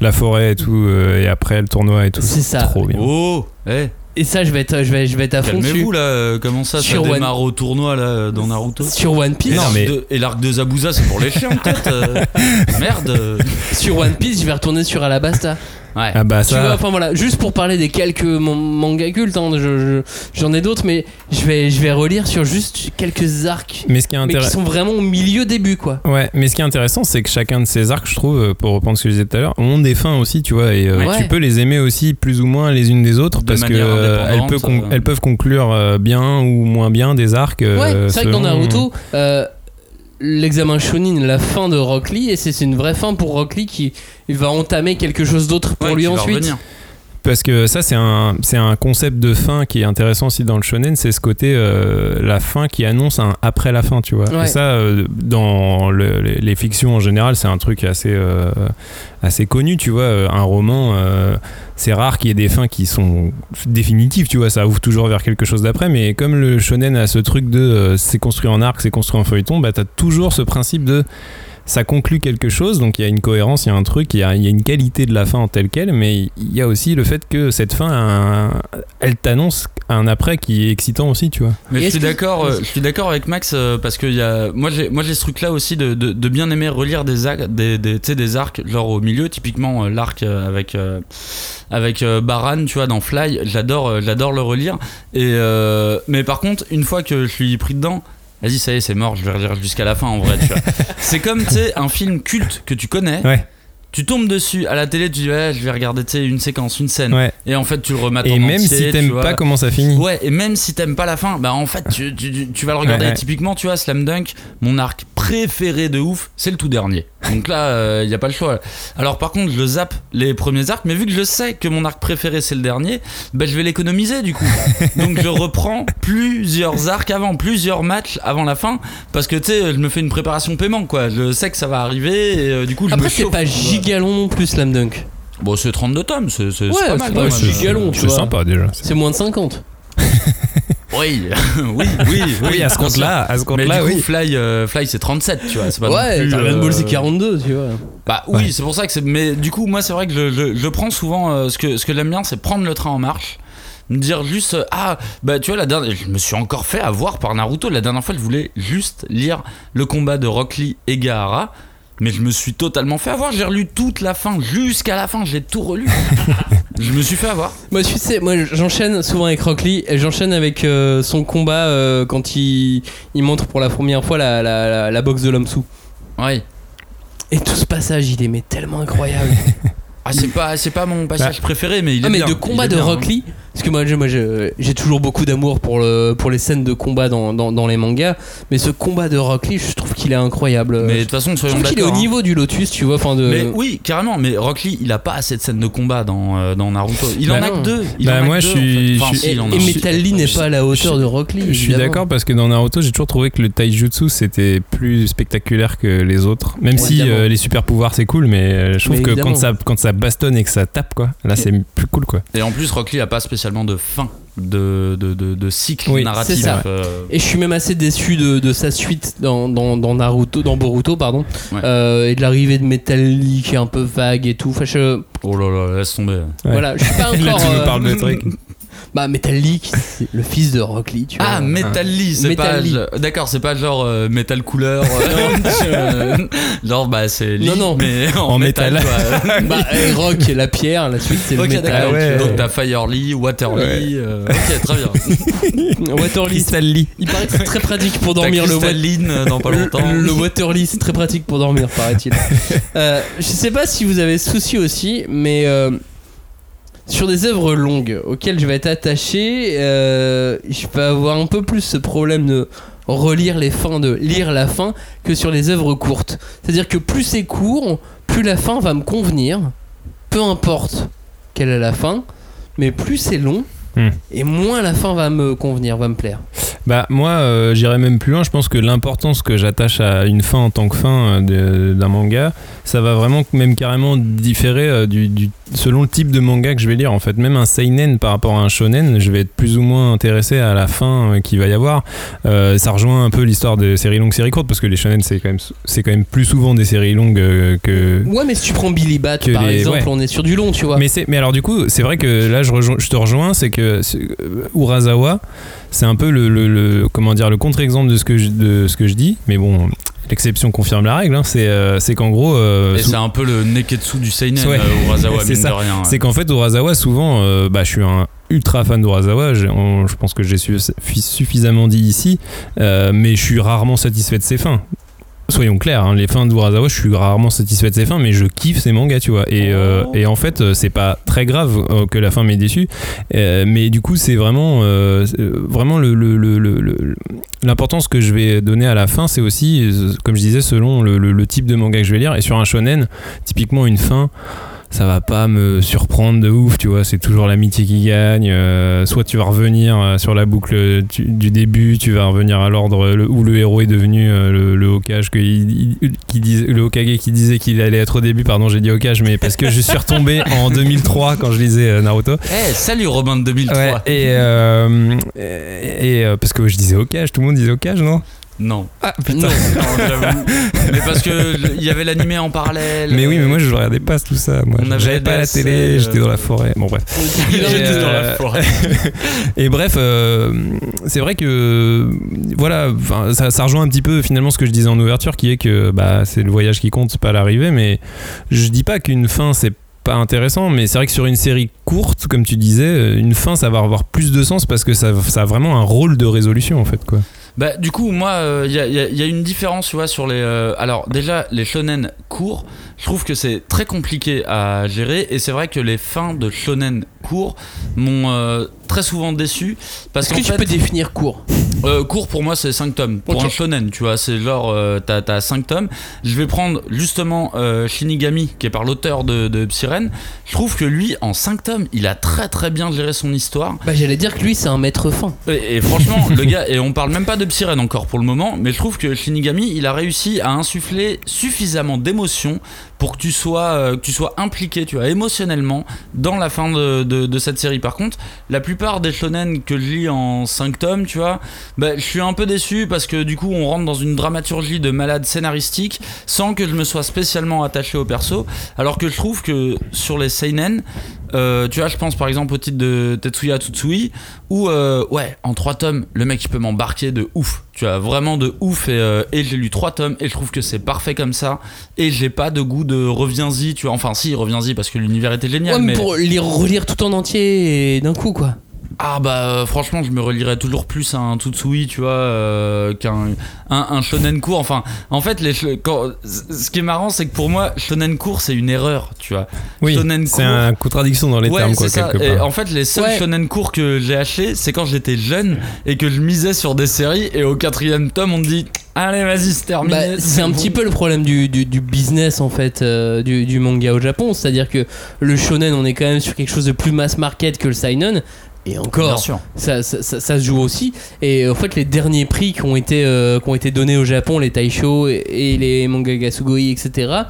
la forêt et tout euh, et après le tournoi et tout C'est ça. trop bien Oh, eh, Et ça, je vais être, je vais, je vais être à fond dessus. calmez-vous là. euh, Comment ça, ça Sur One- démarre au tournoi là dans Naruto? Sur One Et Piece, Non, l'arc mais- de- Et l'arc de Zabuza, c'est pour les chiens peut-être euh, Merde. euh. sur One Piece, je vais retourner sur Alabasta. Ouais. ah bah Tu vois, ça enfin voilà, juste pour parler des quelques man- mangas cultes, hein, je- je- j'en ai d'autres, mais je vais, je vais relire sur juste quelques arcs, mais ce qui est mais qui intéressant sont vraiment au milieu début, quoi. Ouais, mais ce qui est intéressant, c'est que chacun de ces arcs, je trouve, euh, pour reprendre ce que je disais tout à l'heure, ont des fins aussi, tu vois, et euh, Ouais. tu peux les aimer aussi plus ou moins les unes des autres De parce que euh, elles, con- euh. elles peuvent conclure euh, bien ou moins bien des arcs. euh, ouais, c'est vrai que dans Naruto, euh, l'examen Shonin, la fin de Rock Lee, et c'est une vraie fin pour Rock Lee qui il va entamer quelque chose d'autre pour Ouais, lui ensuite. Parce que ça, c'est un, c'est un concept de fin qui est intéressant aussi dans le shonen, c'est ce côté euh, la fin qui annonce un après la fin, tu vois. Ouais. Et ça, euh, dans le- les, les fictions en général, c'est un truc assez, euh, assez connu, tu vois. Un roman, euh, c'est rare qu'il y ait des fins qui sont définitives, tu vois. Ça ouvre toujours vers quelque chose d'après, mais comme le shonen a ce truc de euh, c'est construit en arc, c'est construit en feuilleton, bah t'as toujours ce principe de ça conclut quelque chose, donc il y a une cohérence, il y a un truc, il y a, il y a une qualité de la fin en telle quelle, mais il y a aussi le fait que cette fin, un- elle t'annonce un après qui est excitant aussi, tu vois. Mais je suis d'accord, euh, je suis d'accord avec Max euh, parce que y a, moi j'ai, moi j'ai ce truc là aussi de, de, de bien aimer relire des arcs, des, arcs genre au milieu, typiquement euh, l'arc avec euh, avec euh, Baran, tu vois, dans Fly, j'adore, euh, j'adore le relire. Et euh, mais par contre, une fois que je suis pris dedans. Vas-y, ça y est, c'est mort, je vais relire jusqu'à la fin en vrai. tu vois. c'est comme, tu sais, un film culte que tu connais. Ouais. Tu tombes dessus à la télé, tu dis, ouais, je vais regarder, tu sais, une séquence, une scène. Ouais. Et en fait, tu le remates Et en même entier, si tu t'aimes vois. pas comment ça finit. Ouais, et même si t'aimes pas la fin, bah en fait, tu, tu- tu- vas le regarder. Ouais, ouais. Typiquement, tu vois, Slam Dunk, mon arc préféré de ouf, c'est le tout dernier. Donc là, il y a pas le choix. Alors par contre, je zappe les premiers arcs, mais vu que je sais que mon arc préféré c'est le dernier, bah je vais l'économiser du coup. Donc je reprends plusieurs arcs avant, plusieurs matchs avant la fin, parce que tu sais, je me fais une préparation paiement quoi. Je sais que ça va arriver et euh, du coup, je Après, me chauffe. pas gigalon non plus, Slam Dunk. Bon, c'est 32 tomes, c'est Ouais, pas mal. c'est sympa déjà. C'est moins de 50. Oui, oui, oui, Oui, à ce compte-là, à ce Mais compte-là, du coup, oui. Fly, euh, Fly c'est 37, tu vois. C'est pas non ouais, plus, Dragon Ball euh, c'est 42, tu vois. Bah oui, Ouais. c'est pour ça que c'est. Mais du coup, moi, c'est vrai que je, je- je prends souvent. euh, ce que, ce que j'aime bien, c'est prendre le train en marche. Me dire juste. euh, ah, bah tu vois, la dernière. Je me suis encore fait avoir par Naruto. La dernière fois, je voulais juste lire le combat de Rock Lee et Gaara. Mais je me suis totalement fait avoir. J'ai relu toute la fin, jusqu'à la fin, j'ai tout relu. je me suis fait avoir. Moi, tu sais, moi j'enchaîne souvent avec Rock Lee et j'enchaîne avec euh, son combat euh, quand il, il montre pour la première fois la, la, la, la boxe de l'homme sous. Ouais. Et tout ce passage, il est mais tellement incroyable. Ah, c'est pas, c'est pas mon passage préféré, mais il est ah, mais bien, de combat de bien, Rock hein. Parce que moi, j'ai- moi, toujours beaucoup d'amour pour, le, pour les scènes de combat dans, dans, dans les mangas, mais ce combat de Rock Lee, je trouve qu'il est incroyable. Mais de toute façon, je soyons trouve qu'il est au d'accord. hein. niveau du Lotus, tu vois. Enfin de... Mais oui, carrément. Mais Rock Lee, il a pas assez de scènes de combat dans, euh, dans Naruto. Il en Bah a non. que deux. Il Bah, en a moi, que je deux, en suis- fait. Enfin, je si, et, il en. Metal Lee n'est pas à la hauteur je- de Rock Lee. Je suis d'accord parce que dans Naruto, j'ai toujours trouvé que le taijutsu c'était plus spectaculaire que les autres. Même si euh, les super pouvoirs c'est cool, mais euh, je trouve Mais que quand ça, quand ça bastonne et que ça tape, quoi, là c'est plus cool, quoi. Et en plus, Rock Lee a pas spécialement de fin de, de, de, de cycle Oui, narratif. ça. euh, Et je suis même assez déçu de, de sa suite dans, dans, dans Naruto, dans Boruto, pardon, Ouais. Euh, et de l'arrivée de Metal Lee qui est un peu vague et tout. Enfin, je, Oh là là, laisse tomber. Ouais. voilà, je suis pas Là, encore. tu nous euh, parles de trucs. Bah, Metal Lee, qui- c'est le fils de Rock Lee, tu vois. Ah, Metal Lee, c'est Metal pas. Lee. je- D'accord, c'est pas genre euh, Metal Couleur. euh, genre, bah, c'est Lee, Non, non. mais en, En métal. métal. quoi. Bah, et Rock, la pierre, la suite, c'est ok, le métal. d'accord. Ah ouais. Donc, t'as Fire Lee, Water Lee. euh, ok, très bien. Water Lee, Crystal Lee. il paraît que c'est très pratique pour dormir le Water Crystalline euh, dans pas longtemps. Le, le Waterly, c'est très pratique pour dormir, paraît-il. Euh, je sais pas si vous avez ce souci aussi, mais euh, sur des œuvres longues auxquelles je vais être attaché, euh, je peux avoir un peu plus ce problème de relire les fins, de lire la fin, que sur les œuvres courtes. C'est-à-dire que plus c'est court, plus la fin va me convenir, peu importe quelle est la fin, mais plus c'est long. Hmm. Et moins la fin va me convenir, va me plaire. Bah moi euh, j'irais même plus loin, je pense que l'importance que j'attache à une fin en tant que fin euh, d'un manga, ça va vraiment même carrément différer euh, du, du- selon le type de manga que je vais lire en fait. Même un seinen par rapport à un shonen, je vais être plus ou moins intéressé à la fin euh, qu'il va y avoir. Euh, ça rejoint un peu l'histoire de séries longues, séries courtes parce que les shonen c'est quand même c'est quand même plus souvent des séries longues euh, que Ouais, mais si tu prends Billy Bat, par les- exemple, ouais. on est sur du long, tu vois. Mais, mais alors du coup, c'est vrai que là, je, rejoins- je te rejoins, c'est que Urasawa, c'est un peu le, le- le- comment dire, le contre-exemple de, ce que je- de ce que je dis. Mais bon, l'exception confirme la règle. hein. c'est euh, c'est qu'en gros... euh, Et c'est un peu le Neketsu du Seinen, Ouais. euh, Urasawa, C'est mine ça. de rien. ouais. c'est qu'en fait, Urasawa, souvent, euh, bah, je suis un ultra fan d'Urasawa, je pense que j'ai su- suffisamment dit ici, mais je suis rarement satisfait de ses fins. Soyons clairs, hein, les fins d'Urasawa, je suis rarement satisfait de ses fins, mais je kiffe ses mangas, tu vois. Et, euh, Oh. et en fait, euh, c'est pas très grave euh, que la fin m'ait déçu, euh, mais du coup, c'est vraiment, euh, vraiment le, le- le- le- le- l'importance que je vais donner à la fin, c'est aussi, comme je disais, selon le, le- le type de manga que je vais lire. Et sur un shonen, typiquement une fin, ça va pas me surprendre de ouf, tu vois. C'est toujours l'amitié qui gagne. euh, soit tu vas revenir euh, sur la boucle tu- du début, tu vas revenir à l'ordre où le héros est devenu euh, le, le Hokage, que il- il- qui disait, le Hokage qui disait qu'il allait être au début. Pardon, j'ai dit Hokage, mais parce que je suis retombé en 2003 quand je lisais Naruto. Eh, salut Robin de 2003. Ouais, et, euh, et, et, parce que je disais Hokage, tout le monde disait Hokage, non? Non. Ah Non. Non, j'avoue. mais parce que il y avait l'animé en parallèle. Mais oui, mais moi je regardais pas tout ça. Moi, j'avais pas la télé, euh, j'étais dans la forêt. Bon bref. J'étais Et, dans la euh, forêt. Et bref, euh, c'est vrai que voilà, ça, ça rejoint un petit peu finalement ce que je disais en ouverture, qui est que bah, c'est le voyage qui compte, c'est pas l'arrivée. Mais je dis pas qu'une fin c'est pas intéressant, mais c'est vrai que sur une série courte, comme tu disais, une fin ça va avoir plus de sens parce que ça, ça a vraiment un rôle de résolution en fait quoi. Bah, du coup, moi, il y, a, y y a une différence, tu vois, sur les. euh, alors, déjà, les shonen courts, je trouve que c'est très compliqué à gérer. Et c'est vrai que les fins de shonen courts m'ont euh, très souvent déçu. Parce Est-ce qu'en que tu fait, peux définir court? Euh, court pour moi, c'est 5 tomes. Pour Ok. un shonen, tu vois, c'est genre, euh, t'as, t'as 5 tomes. Je vais prendre justement euh, Shinigami, qui est par l'auteur de, de Psyren. Je trouve que lui, en 5 tomes, il a très très bien géré son histoire. Bah, j'allais dire que lui, c'est un maître fin. Et, et franchement, le gars, et on parle même pas de Psyren encore pour le moment, mais je trouve que Shinigami, il a réussi à insuffler suffisamment d'émotion pour que tu sois, euh, que tu sois impliqué, tu vois, émotionnellement dans la fin de cette série. Par contre, la plupart des shonen que je lis en 5 tomes, tu vois, bah, je suis un peu déçu parce que du coup, on rentre dans une dramaturgie de malade scénaristique sans que je me sois spécialement attaché au perso. Alors que je trouve que sur les seinen, euh, tu vois, je pense par exemple au titre de Tetsuya Tsutsui, où, euh, ouais, en 3 tomes, le mec il peut m'embarquer de ouf. Tu vois, vraiment de ouf. Et, euh, et j'ai lu 3 tomes et je trouve que c'est parfait comme ça. Et j'ai pas de goût de reviens-y, tu vois. Enfin, si, reviens-y parce que l'univers était génial. Ouais, mais mais pour lire, relire tout en entier et d'un coup, quoi. Ah bah euh, franchement je me relierais toujours plus à un Tutsui tu vois euh, qu'un un, un shonen court enfin en fait les quand, ce qui est marrant c'est que pour moi shonen court c'est une erreur tu vois Oui, Shonen c'est court. une contradiction dans les ouais termes, quoi, c'est ça quelque et part. en fait les seuls Ouais. shonen courts que j'ai achetés c'est quand j'étais jeune et que je misais sur des séries et au quatrième tome on me dit allez vas-y c'est terminé Bah, c'est un bon. petit peu le problème du, du, du business en fait euh, du, du manga au Japon, c'est-à-dire que le shonen on est quand même sur quelque chose de plus mass market que le seinen et bien encore sûr ça, ça, ça- ça se joue aussi et en fait les derniers prix qui ont été, euh, qui ont été donnés au Japon, les Taisho et, et les manga Gasugoi etc.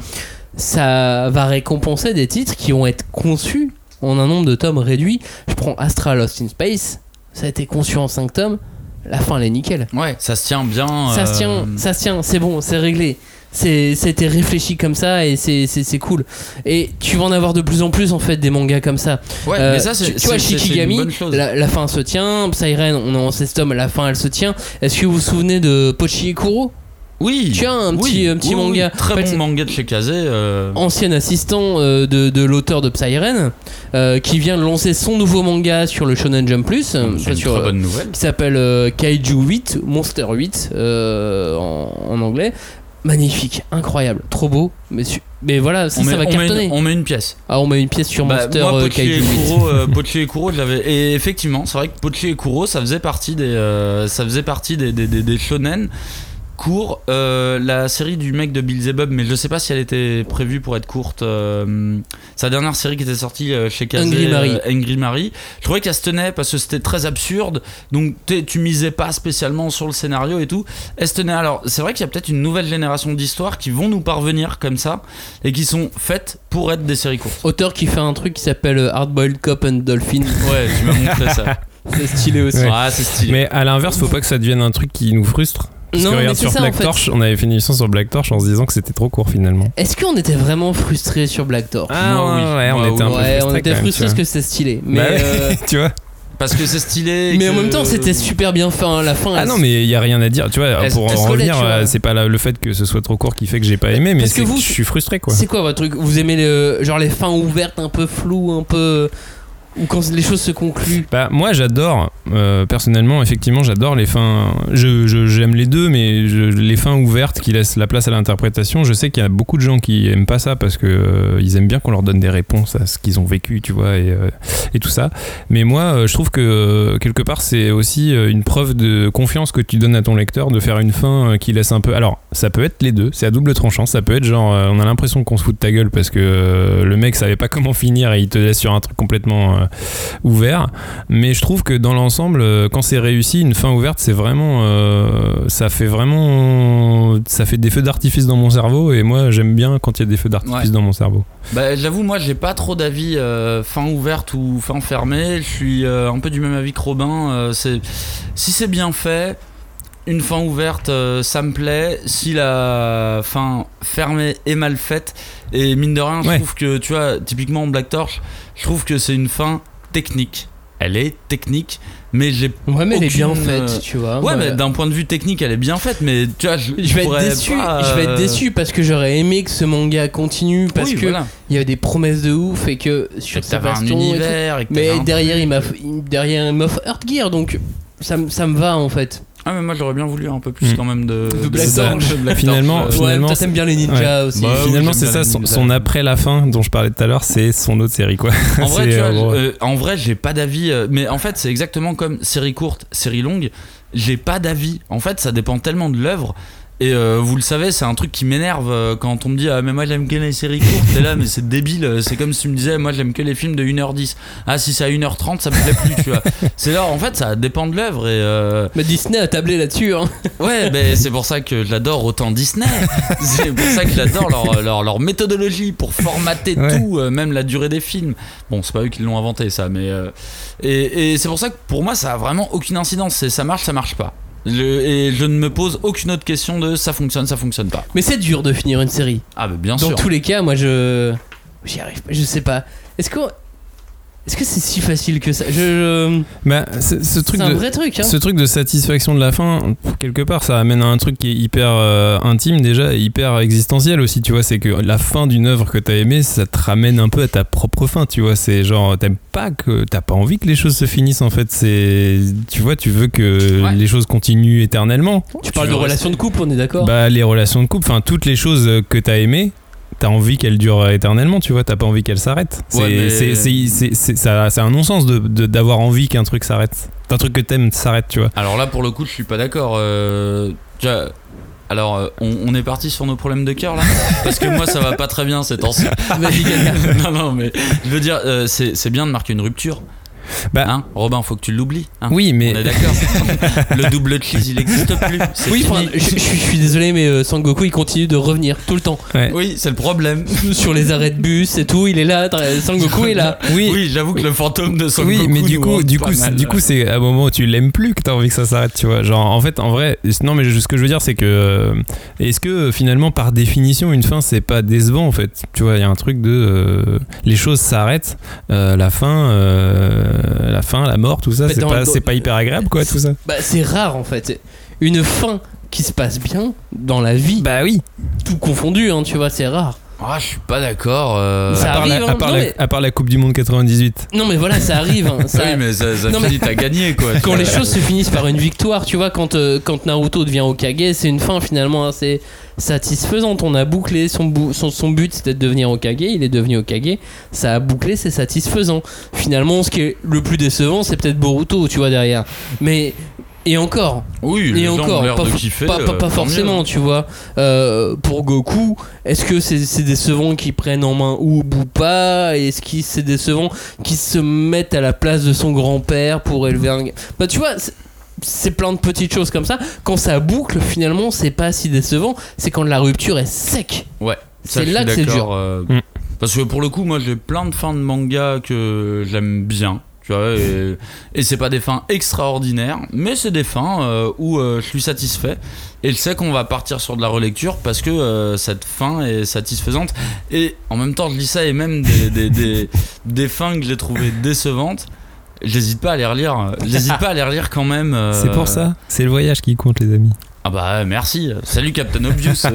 Ça va récompenser des titres qui vont être conçus en un nombre de tomes réduit. Je prends Astra Lost in Space, ça a été conçu en 5 tomes, la fin elle est nickel. ouais ça se tient bien Ça se euh, tient, ça se tient, c'est bon, c'est réglé. C'est, c'était réfléchi comme ça et c'est, cool. Et tu vas en avoir de plus en plus en fait des mangas comme ça. ouais Euh, mais ça c'est tu, vois, Shikigami, la, la fin se tient. Siren, on est en 16 tomes, la fin elle se tient. Est-ce que vous vous souvenez de Pochi Kuro oui Tu as un oui, petit, un petit oui, oui, manga. très En fait, bon manga de chez Kazé euh, Ancien assistant euh, de, de l'auteur de Psyren, euh, qui vient de lancer son nouveau manga sur le Shonen Jump Plus, c'est une sur, très bonne nouvelle qui s'appelle Kaiju 8, Monster 8 euh, en, en anglais. Magnifique, incroyable, trop beau, mais, voilà, ça, met, va on met cartonner. une, on met une pièce. Ah, on met une pièce sur Bah, Monster moi, euh, Pochi Kaiju et 8. Kuro, euh, Pochi et Kuro, je l'avais. Et effectivement, c'est vrai que Pochi et Kuro, ça faisait partie des, euh, ça faisait partie des, des, des, des shonen courts. Euh, la série du mec de Beelzebub, mais je sais pas si elle était prévue pour être courte. euh, sa dernière série qui était sortie euh, chez Kazé, Angry euh, Mary. Je trouvais qu'elle se tenait parce que c'était très absurde. Donc tu misais pas spécialement sur le scénario et tout. Elle se tenait. Alors c'est vrai qu'il y a peut-être une nouvelle génération d'histoires qui vont nous parvenir comme ça et qui sont faites pour être des séries courtes. Auteur qui fait un truc qui s'appelle euh, Hard Boiled Cop and Dolphin. Ouais, tu m'as montré ça. C'est stylé aussi. Ouais. Ah, c'est stylé. Mais à l'inverse, faut pas que ça devienne un truc qui nous frustre. Parce Non, que mais regarde sur ça, en Black fait. Torch, on avait fait une émission sur Black Torch en se disant que c'était trop court finalement. Est-ce qu'on était vraiment frustré sur Black Torch Moi, oui. ouais, on Moi, était un peu Ouais, frustrés on était frustrés parce que c'était stylé. Mais, Bah ouais, euh, tu vois. Parce que c'est stylé. mais en même temps, c'était super bien fait. hein, La fin, Ah elle- non, mais il y a rien à dire. Tu vois, pour en revenir, euh, c'est pas la- le fait que ce soit trop court qui fait que j'ai pas aimé, mais Parce que c'est que, vous, je suis frustré quoi. C'est quoi votre truc? Vous aimez le, genre les fins ouvertes, un peu floues, un peu. Ou quand les choses se concluent Bah, moi j'adore, euh, personnellement, effectivement, j'adore les fins. Je, je- j'aime les deux, mais je- les fins ouvertes qui laissent la place à l'interprétation. Je sais qu'il y a beaucoup de gens qui aiment pas ça parce que euh, ils aiment bien qu'on leur donne des réponses à ce qu'ils ont vécu, tu vois, et, euh, et tout ça. Mais moi, je trouve que quelque part, c'est aussi une preuve de confiance que tu donnes à ton lecteur de faire une fin qui laisse un peu. Alors, ça peut être les deux, c'est à double tranchant. Ça peut être genre, on a l'impression qu'on se fout de ta gueule parce que le mec savait pas comment finir et il te laisse sur un truc complètement ouvert. Mais je trouve que dans l'ensemble, euh, quand c'est réussi, une fin ouverte, c'est vraiment, euh, ça fait vraiment, ça fait des feux d'artifice dans mon cerveau. Et moi, j'aime bien quand il y a des feux d'artifice Ouais. dans mon cerveau. Bah, j'avoue, moi, j'ai pas trop d'avis euh, fin ouverte ou fin fermée. Je suis euh, un peu du même avis que Robin. euh, c'est si c'est bien fait, une fin ouverte, euh, ça me plaît. Si la fin fermée est mal faite, et mine de rien, je Ouais. trouve que, tu vois, typiquement Black Torch, je trouve que c'est une fin technique. Elle est technique, mais j'ai Ouais, mais elle est bien faite, euh, tu vois. Ouais, mais d'un point de vue technique, elle est bien faite, mais tu vois, je, je vais être déçu. pas, Je vais être euh, déçu parce que j'aurais aimé que ce manga continue parce oui, que voilà. il y avait des promesses de ouf et que sur t'avais un Sébastien et tout. univers. et Mais t'avais un derrière, il m'a derrière il m'offre Earth Gear donc ça, ça me va en fait. Ah mais moi j'aurais bien voulu un peu plus Mm. quand même de, De Black Torch. de Black Finalement, Torch, Finalement, ouais, t'aimes bien les ninjas aussi. Bah, Finalement, c'est ça, son, après la fin dont je parlais tout à l'heure, c'est son autre série quoi. en vrai, C'est, tu vois, euh, euh, en vrai, j'ai pas d'avis. euh, mais en fait, c'est exactement comme série courte, série longue. J'ai pas d'avis. En fait, ça dépend tellement de l'œuvre. Et euh, vous le savez, c'est un truc qui m'énerve euh, quand on me dit Ah, mais moi j'aime que les séries courtes. T'es là, mais c'est débile. C'est comme si tu me disais Moi j'aime que les films de 1h10. Ah, si c'est à 1h30, ça me plaît plus, tu vois. C'est là, en fait, ça dépend de l'œuvre. Et euh, Mais Disney a tablé là-dessus. Hein. Ouais, mais c'est pour ça que j'adore autant Disney. c'est pour ça que j'adore leur, leur, leur méthodologie pour formater Ouais. tout, euh, même la durée des films. Bon, c'est pas eux qui l'ont inventé ça, mais. euh, et et c'est pour ça que pour moi, ça a vraiment aucune incidence. Ça marche, ça marche pas. Et je ne me pose aucune autre question de ça fonctionne, ça fonctionne pas. Mais c'est dur de finir une série. Ah, bah bien Dans sûr. tous les cas, moi je. J'y arrive pas, je sais pas. Est-ce que. Est-ce que c'est si facile que ça je, je- Bah, ce, truc C'est un de, vrai truc, hein. ce truc de satisfaction de la fin, quelque part, ça amène à un truc qui est hyper euh, intime déjà, et hyper existentiel aussi, tu vois. C'est que la fin d'une œuvre que t'as aimée, ça te ramène un peu à ta propre fin, tu vois. C'est genre, t'aimes pas que, t'as pas envie que les choses se finissent en fait. C'est, tu vois, tu veux que Ouais. les choses continuent éternellement. Tu parles de relations de couple, on est d'accord Bah, les relations de couple, enfin, toutes les choses que t'as aimées. T'as envie qu'elles durent éternellement, tu vois, t'as pas envie qu'elles s'arrêtent. C'est Ouais, un non-sens de- de- d'avoir envie qu'un truc s'arrête. Un truc que t'aimes s'arrête, tu vois. Alors là, pour le coup, je suis pas d'accord. Euh, alors, euh, on, on est parti sur nos problèmes de cœur là? Parce que moi, ça va pas très bien ces temps-ci. Non, non, mais je veux dire, euh, c'est bien de marquer une rupture. Bah- Hein, Robin, faut que tu l'oublies. hein. Oui, mais On est d'accord. le double cheese, il existe plus. C'est Oui, enfin, je, je suis- je suis désolé, mais euh, Sangoku il continue de revenir tout le temps ouais. Oui, c'est le problème. sur les arrêts de bus et tout. Il est là, Sangoku est là. Oui. Oui, j'avoue que le fantôme de Son Oui, mais du coup, du coup, mal. du coup, c'est à un moment où tu l'aimes plus que t'as envie que ça s'arrête, tu vois. Genre, en fait, en vrai, non, mais ce que je veux dire, c'est que euh, est-ce que euh, finalement, par définition, une fin, c'est pas décevant, en fait? Tu vois, il y a un truc de euh, les choses s'arrêtent, euh, la fin, euh, la fin, la mort, tout ça, Mais c'est pas, pas hyper agréable, quoi, tout ça. Bah, c'est rare en fait. Une fin qui se passe bien dans la vie, Bah oui. tout confondu, hein, tu vois, c'est rare. Ah, je suis pas d'accord. euh, Ça à, part arrive, la, hein. à, part Non, la, mais- à part la Coupe du Monde 98. Non, mais voilà, ça arrive. hein, ça- Oui, mais ça, ça Non, mais- finit, t'as gagné quoi. Quand les choses se finissent par une victoire, tu vois, quand, euh, quand Naruto devient Hokage, c'est une fin finalement assez satisfaisante. On a bouclé son, bou- son, son but, c'était de devenir Hokage, il est devenu Hokage, ça a bouclé, c'est satisfaisant. Finalement, ce qui est le plus décevant, c'est peut-être Boruto, tu vois, derrière. Mais. Et encore, Oui, les et gens encore, ont pas, de fo- kiffer. pas, pas- euh, pas forcément, mieux. tu vois. Euh, pour Goku, est-ce que c'est décevant qu'ils prennent en main Oob ou pas? Est-ce que c'est décevant qu'ils se mettent à la place de son grand-père pour élever un... Bah tu vois, c'est- plein de petites choses comme ça. Quand ça boucle, finalement, c'est pas si décevant. C'est quand la rupture est sec. Ouais. C'est là que c'est dur. euh, Mm. Parce que pour le coup, moi j'ai plein de fins de manga que j'aime bien. Tu vois, et, et c'est pas des fins extraordinaires, mais c'est des fins euh, où euh, je suis satisfait. Et je sais qu'on va partir sur de la relecture parce que euh, cette fin est satisfaisante. Et en même temps, je dis ça, et même des, des, des, des fins que j'ai trouvées décevantes, j'hésite pas à les relire. J'hésite pas à les relire quand même. euh, C'est pour ça. C'est le voyage qui compte, les amis. Ah bah merci. Salut Captain Obvious.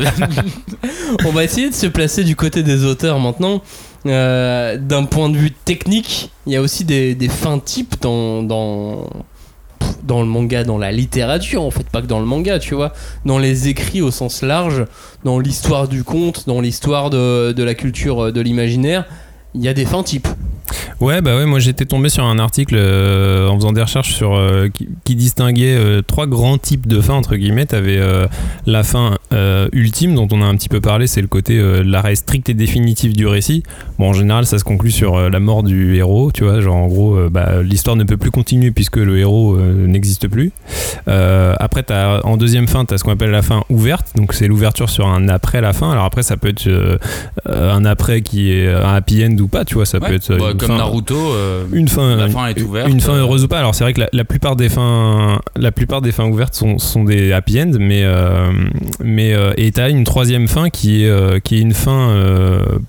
On va essayer de se placer du côté des auteurs maintenant. Euh, D'un point de vue technique, il y a aussi des, fins types dans le manga, dans la littérature, en fait, pas que dans le manga, tu vois. Dans les écrits au sens large, dans l'histoire du conte, dans l'histoire de, de la culture euh, de l'imaginaire, il y a des fins types. Ouais, bah ouais, moi j'étais tombé sur un article euh, en faisant des recherches sur euh, qui, qui distinguait euh, trois grands types de fins entre guillemets. T'avais euh, la fin euh, ultime dont on a un petit peu parlé, c'est le côté euh, l'arrêt strict et définitif du récit. Bon, en général, ça se conclut sur euh, la mort du héros, tu vois, genre en gros, euh, bah, l'histoire ne peut plus continuer puisque le héros euh, n'existe plus. Euh, après, as, en deuxième fin, t'as ce qu'on appelle la fin ouverte, donc c'est l'ouverture sur un après la fin. Alors après, ça peut être euh, euh, un après qui est un happy end ou pas, tu vois, ça peut être bah, comme fin- Naruto. euh, une fin, La fin est ouverte. Une fin heureuse ou pas. Alors c'est vrai que la, la plupart des fins, la plupart des fins ouvertes sont, sont des happy end, mais euh, mais euh, et t'as une troisième fin qui est euh, qui est une fin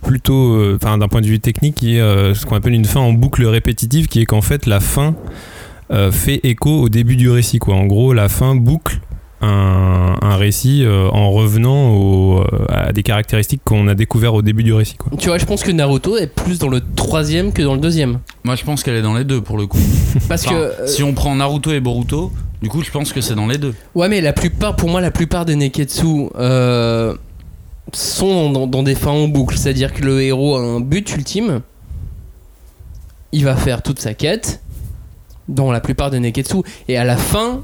plutôt, enfin d'un point de vue technique, qui est ce qu'on appelle une fin en boucle répétitive, qui est qu'en fait la fin fait écho au début du récit. Quoi. En gros, la fin boucle un, un récit euh, en revenant au- euh, à des caractéristiques qu'on a découvert au début du récit. Quoi. Tu vois, je pense que Naruto est plus dans le troisième que dans le deuxième. Moi, je pense qu'elle est dans les deux pour le coup. Parce Enfin, que. euh, si on prend Naruto et Boruto, du coup, je pense que c'est dans les deux. Ouais, mais la plupart, pour moi, la plupart des Neketsu euh, sont dans, dans des fins en boucle. C'est-à-dire que le héros a un but ultime. Il va faire toute sa quête dans la plupart des Neketsu. Et à la fin,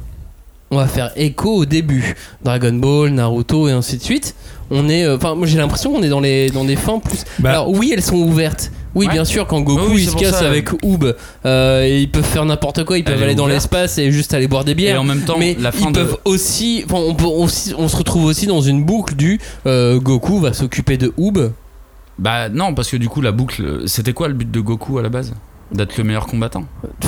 on va faire écho au début. Dragon Ball, Naruto et ainsi de suite. On est. euh, Enfin, moi j'ai l'impression qu'on est dans, les, dans des fins plus. Bah- Alors, oui, elles sont ouvertes. Oui, Ouais. bien sûr, quand Goku Oui, oui, il se casse ça. avec Oob, euh, et ils peuvent faire n'importe quoi. Ils peuvent Elle aller dans l'espace et juste aller boire des bières Et en même temps, mais la fin ils de. peuvent aussi, enfin, on, peut aussi, on se retrouve aussi dans une boucle du euh, Goku va s'occuper de Oob. Bah non, parce que du coup, la boucle. C'était quoi le but de Goku à la base? D'être le meilleur combattant.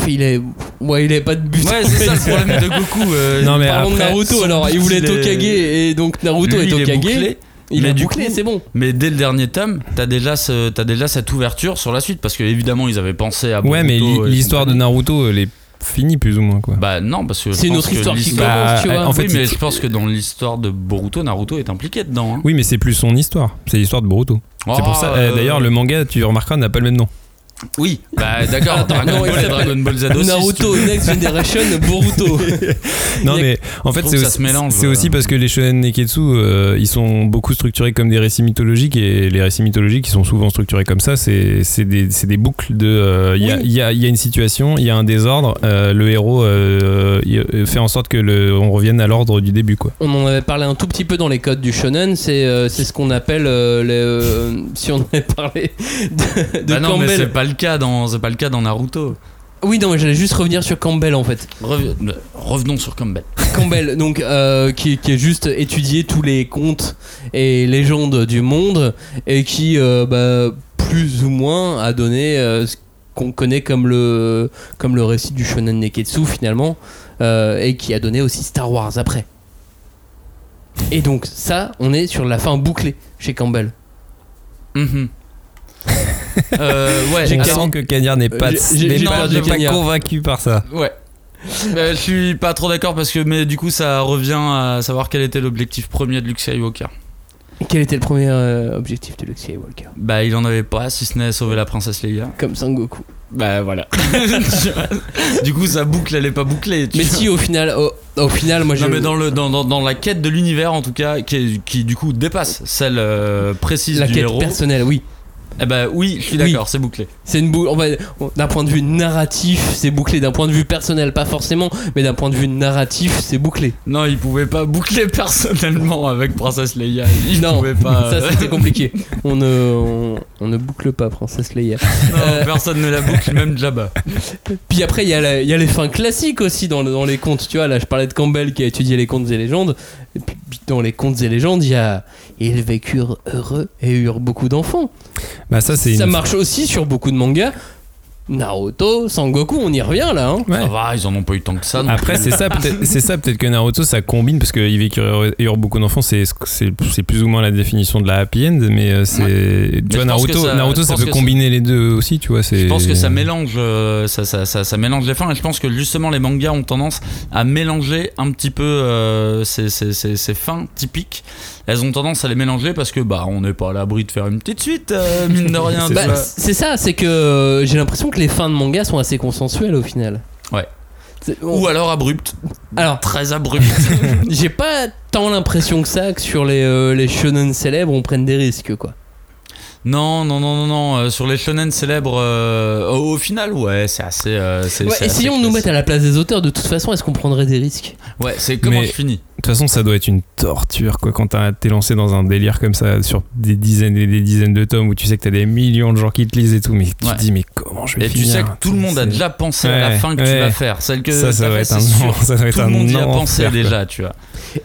Il est, ouais, il avait pas de but. Ouais, c'est ça le problème de Goku. euh, Non, mais Parlons de après, Naruto son alors, but, il voulait il être est- et donc Naruto lui, est il est bouclé. Il Mais a du bouclé, c'est bon. Mais dès le dernier tome, t'as déjà, ce, t'as déjà cette ouverture sur la suite parce que évidemment ils avaient pensé à. Ouais, mais Boruto et l'histoire de. Naruto, elle est finie plus ou moins quoi. Bah non, parce que. C'est une autre histoire qui commence, tu Bah, vois. en fait, oui, mais c'est- je pense que dans l'histoire de Boruto, Naruto est impliqué dedans. hein. Oui, mais c'est plus son histoire. C'est l'histoire de Boruto. c'est Oh, pour ça. euh, euh, D'ailleurs, le manga, tu remarqueras, n'a pas le même nom. Oui, bah d'accord, Dragon Dragon Ball Z aussi. Naruto. Next Generation Boruto. Non, mais en fait, c'est aussi, se mélange, c'est euh. aussi parce que les shonen neketsu, euh, ils sont beaucoup structurés comme des récits mythologiques et les récits mythologiques, ils sont souvent structurés comme ça. C'est c'est des, c'est des boucles de. euh, Il y, a, Oui. il y a- il y a une situation, il y a un désordre, euh, le héros euh, fait en sorte que le, on revienne à l'ordre du début, quoi. On en avait parlé un tout petit peu dans les codes du shonen, c'est euh, c'est ce qu'on appelle euh, les, euh, si on avait parlé de, de Bah non, mais Campbell. c'est pas le cas dans, c'est pas le cas dans Naruto. Oui, non, mais j'allais juste revenir sur Campbell en fait. Rev- Revenons sur Campbell. Campbell, donc euh, qui, qui est juste étudié tous les contes et légendes du monde et qui euh, bah, plus ou moins a donné euh, ce qu'on connaît comme le comme le récit du shonen neketsu finalement euh, et qui a donné aussi Star Wars après. Et donc ça, on est sur la fin bouclée chez Campbell. Mhm. Euh, ouais, J'ai alors- sent que Cagnard n'est pas, J'ai- j'ai- n'est j'ai convaincu par ça. Ouais. Euh, je suis pas trop d'accord parce que mais du coup ça revient à savoir quel était l'objectif premier de Luke Skywalker. Quel était le premier euh, objectif de Luke Skywalker? Bah il en avait pas si ce n'est sauver la princesse Leia. Comme Sangoku. Bah voilà. du coup sa boucle elle est pas bouclée. tu Mais vois. si au final, au, au final, moi je. Non mais dans, le, dans, dans, dans la quête de l'univers en tout cas qui, qui du coup dépasse celle euh, précise la du quête héros. personnelle, oui. Eh bah oui je suis Oui. d'accord c'est bouclé. C'est une boucle. D'un point de vue narratif, c'est bouclé. D'un point de vue personnel, pas forcément, mais d'un point de vue narratif, c'est bouclé. Non il pouvait pas boucler personnellement avec princesse Leia. Il non, pouvait pas. ça c'était compliqué. On ne, on, on ne boucle pas Princesse Leia. Non, Euh, personne ne la boucle même Jabba. Puis après, il y, y a les fins classiques aussi dans, le- dans les contes. Tu vois, là, je parlais de Campbell qui a étudié les contes et légendes. Et puis, puis dans les contes et légendes, il y a. Ils vécurent heureux et eurent beaucoup d'enfants. Bah, ça, c'est Ça une- marche aussi sur beaucoup de mangas. Naruto, Sangoku, on y revient là. Hein. Ouais. Ça va ils en ont pas eu tant que ça. non Après, plus. c'est ça, peut-être, c'est ça, peut-être que Naruto, ça combine parce qu'il vécu ayant beaucoup d'enfants, c'est, c'est, c'est plus ou moins la définition de la happy end, mais euh, c'est, tu je vois, pense que Naruto, ça- Naruto, je ça pense peut que combiner les deux aussi, tu vois. C'est, Je pense que ça mélange, euh, ça, ça, ça, ça mélange les fins et je pense que justement les mangas ont tendance à mélanger un petit peu euh, ces, ces, ces, ces fins typiques. Elles ont tendance à les mélanger parce que bah on n'est pas à l'abri de faire une petite suite, euh, mine de rien. C'est Bah, c'est ça, c'est que euh, j'ai l'impression que les fins de manga sont assez consensuelles au final. Ouais. Ou alors abrupte, Alors, très abrupte. j'ai pas tant l'impression que ça que sur les, euh, les shonen célèbres on prenne des risques quoi. non, non, non, non, non. euh, sur les shonen célèbres, euh, au, au final, ouais, c'est assez. euh, c'est, Ouais, essayons de nous mettre à la place des auteurs. De toute façon, est-ce qu'on prendrait des risques? Ouais, c'est comment Mais- je finis? De toute façon, ça doit être une torture, quoi, quand t'es lancé dans un délire comme ça, sur des dizaines et des dizaines de tomes où tu sais que t'as des millions de gens qui te lisent et tout, mais tu Ouais. te dis, mais comment je vais Et tu finir sais que tout le monde a déjà pensé à la fin que tu vas faire. Celle que Ça, ça fait, être un non- ça doit être Tout le un monde y a pensé déjà, tu vois.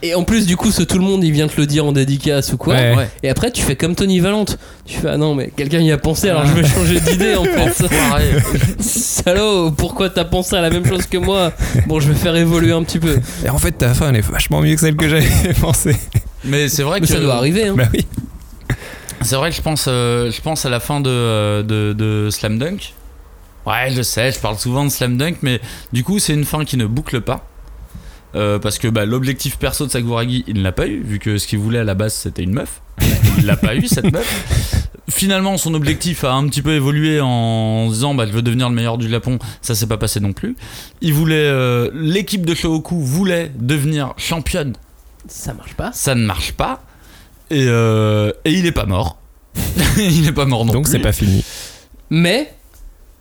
Et en plus, du coup, ce tout le monde il vient te le dire en dédicace ou quoi. Ouais. Ouais. Et après, tu fais comme Tony Valente. Tu fais ah non, mais quelqu'un y a pensé, alors je vais changer d'idée en fait. Salaud, pourquoi t'as pensé à la même chose que moi? Bon, je vais faire évoluer un petit peu. Et en fait, ta fin, elle est vachement mieux que celle que j'avais pensé. Mais c'est vrai Mais que ça doit arriver. Hein. bah oui. C'est vrai que je pense, euh, je pense à la fin de, euh, de, de Slam Dunk. Ouais, je sais, je parle souvent de Slam Dunk, mais du coup, c'est une fin qui ne boucle pas. Euh, parce que bah, l'objectif perso de Sakuragi, il ne l'a pas eu, vu que ce qu'il voulait à la base, c'était une meuf. Il l'a pas eu, cette meuf. Finalement, son objectif a un petit peu évolué en disant bah, je veux devenir le meilleur du Japon. Ça s'est pas passé non plus. Il voulait, euh, l'équipe de Shohoku voulait devenir championne Ça marche pas. ça ne marche pas. Et, euh, et il est pas mort. il est pas mort non Donc plus. c'est pas fini. Mais,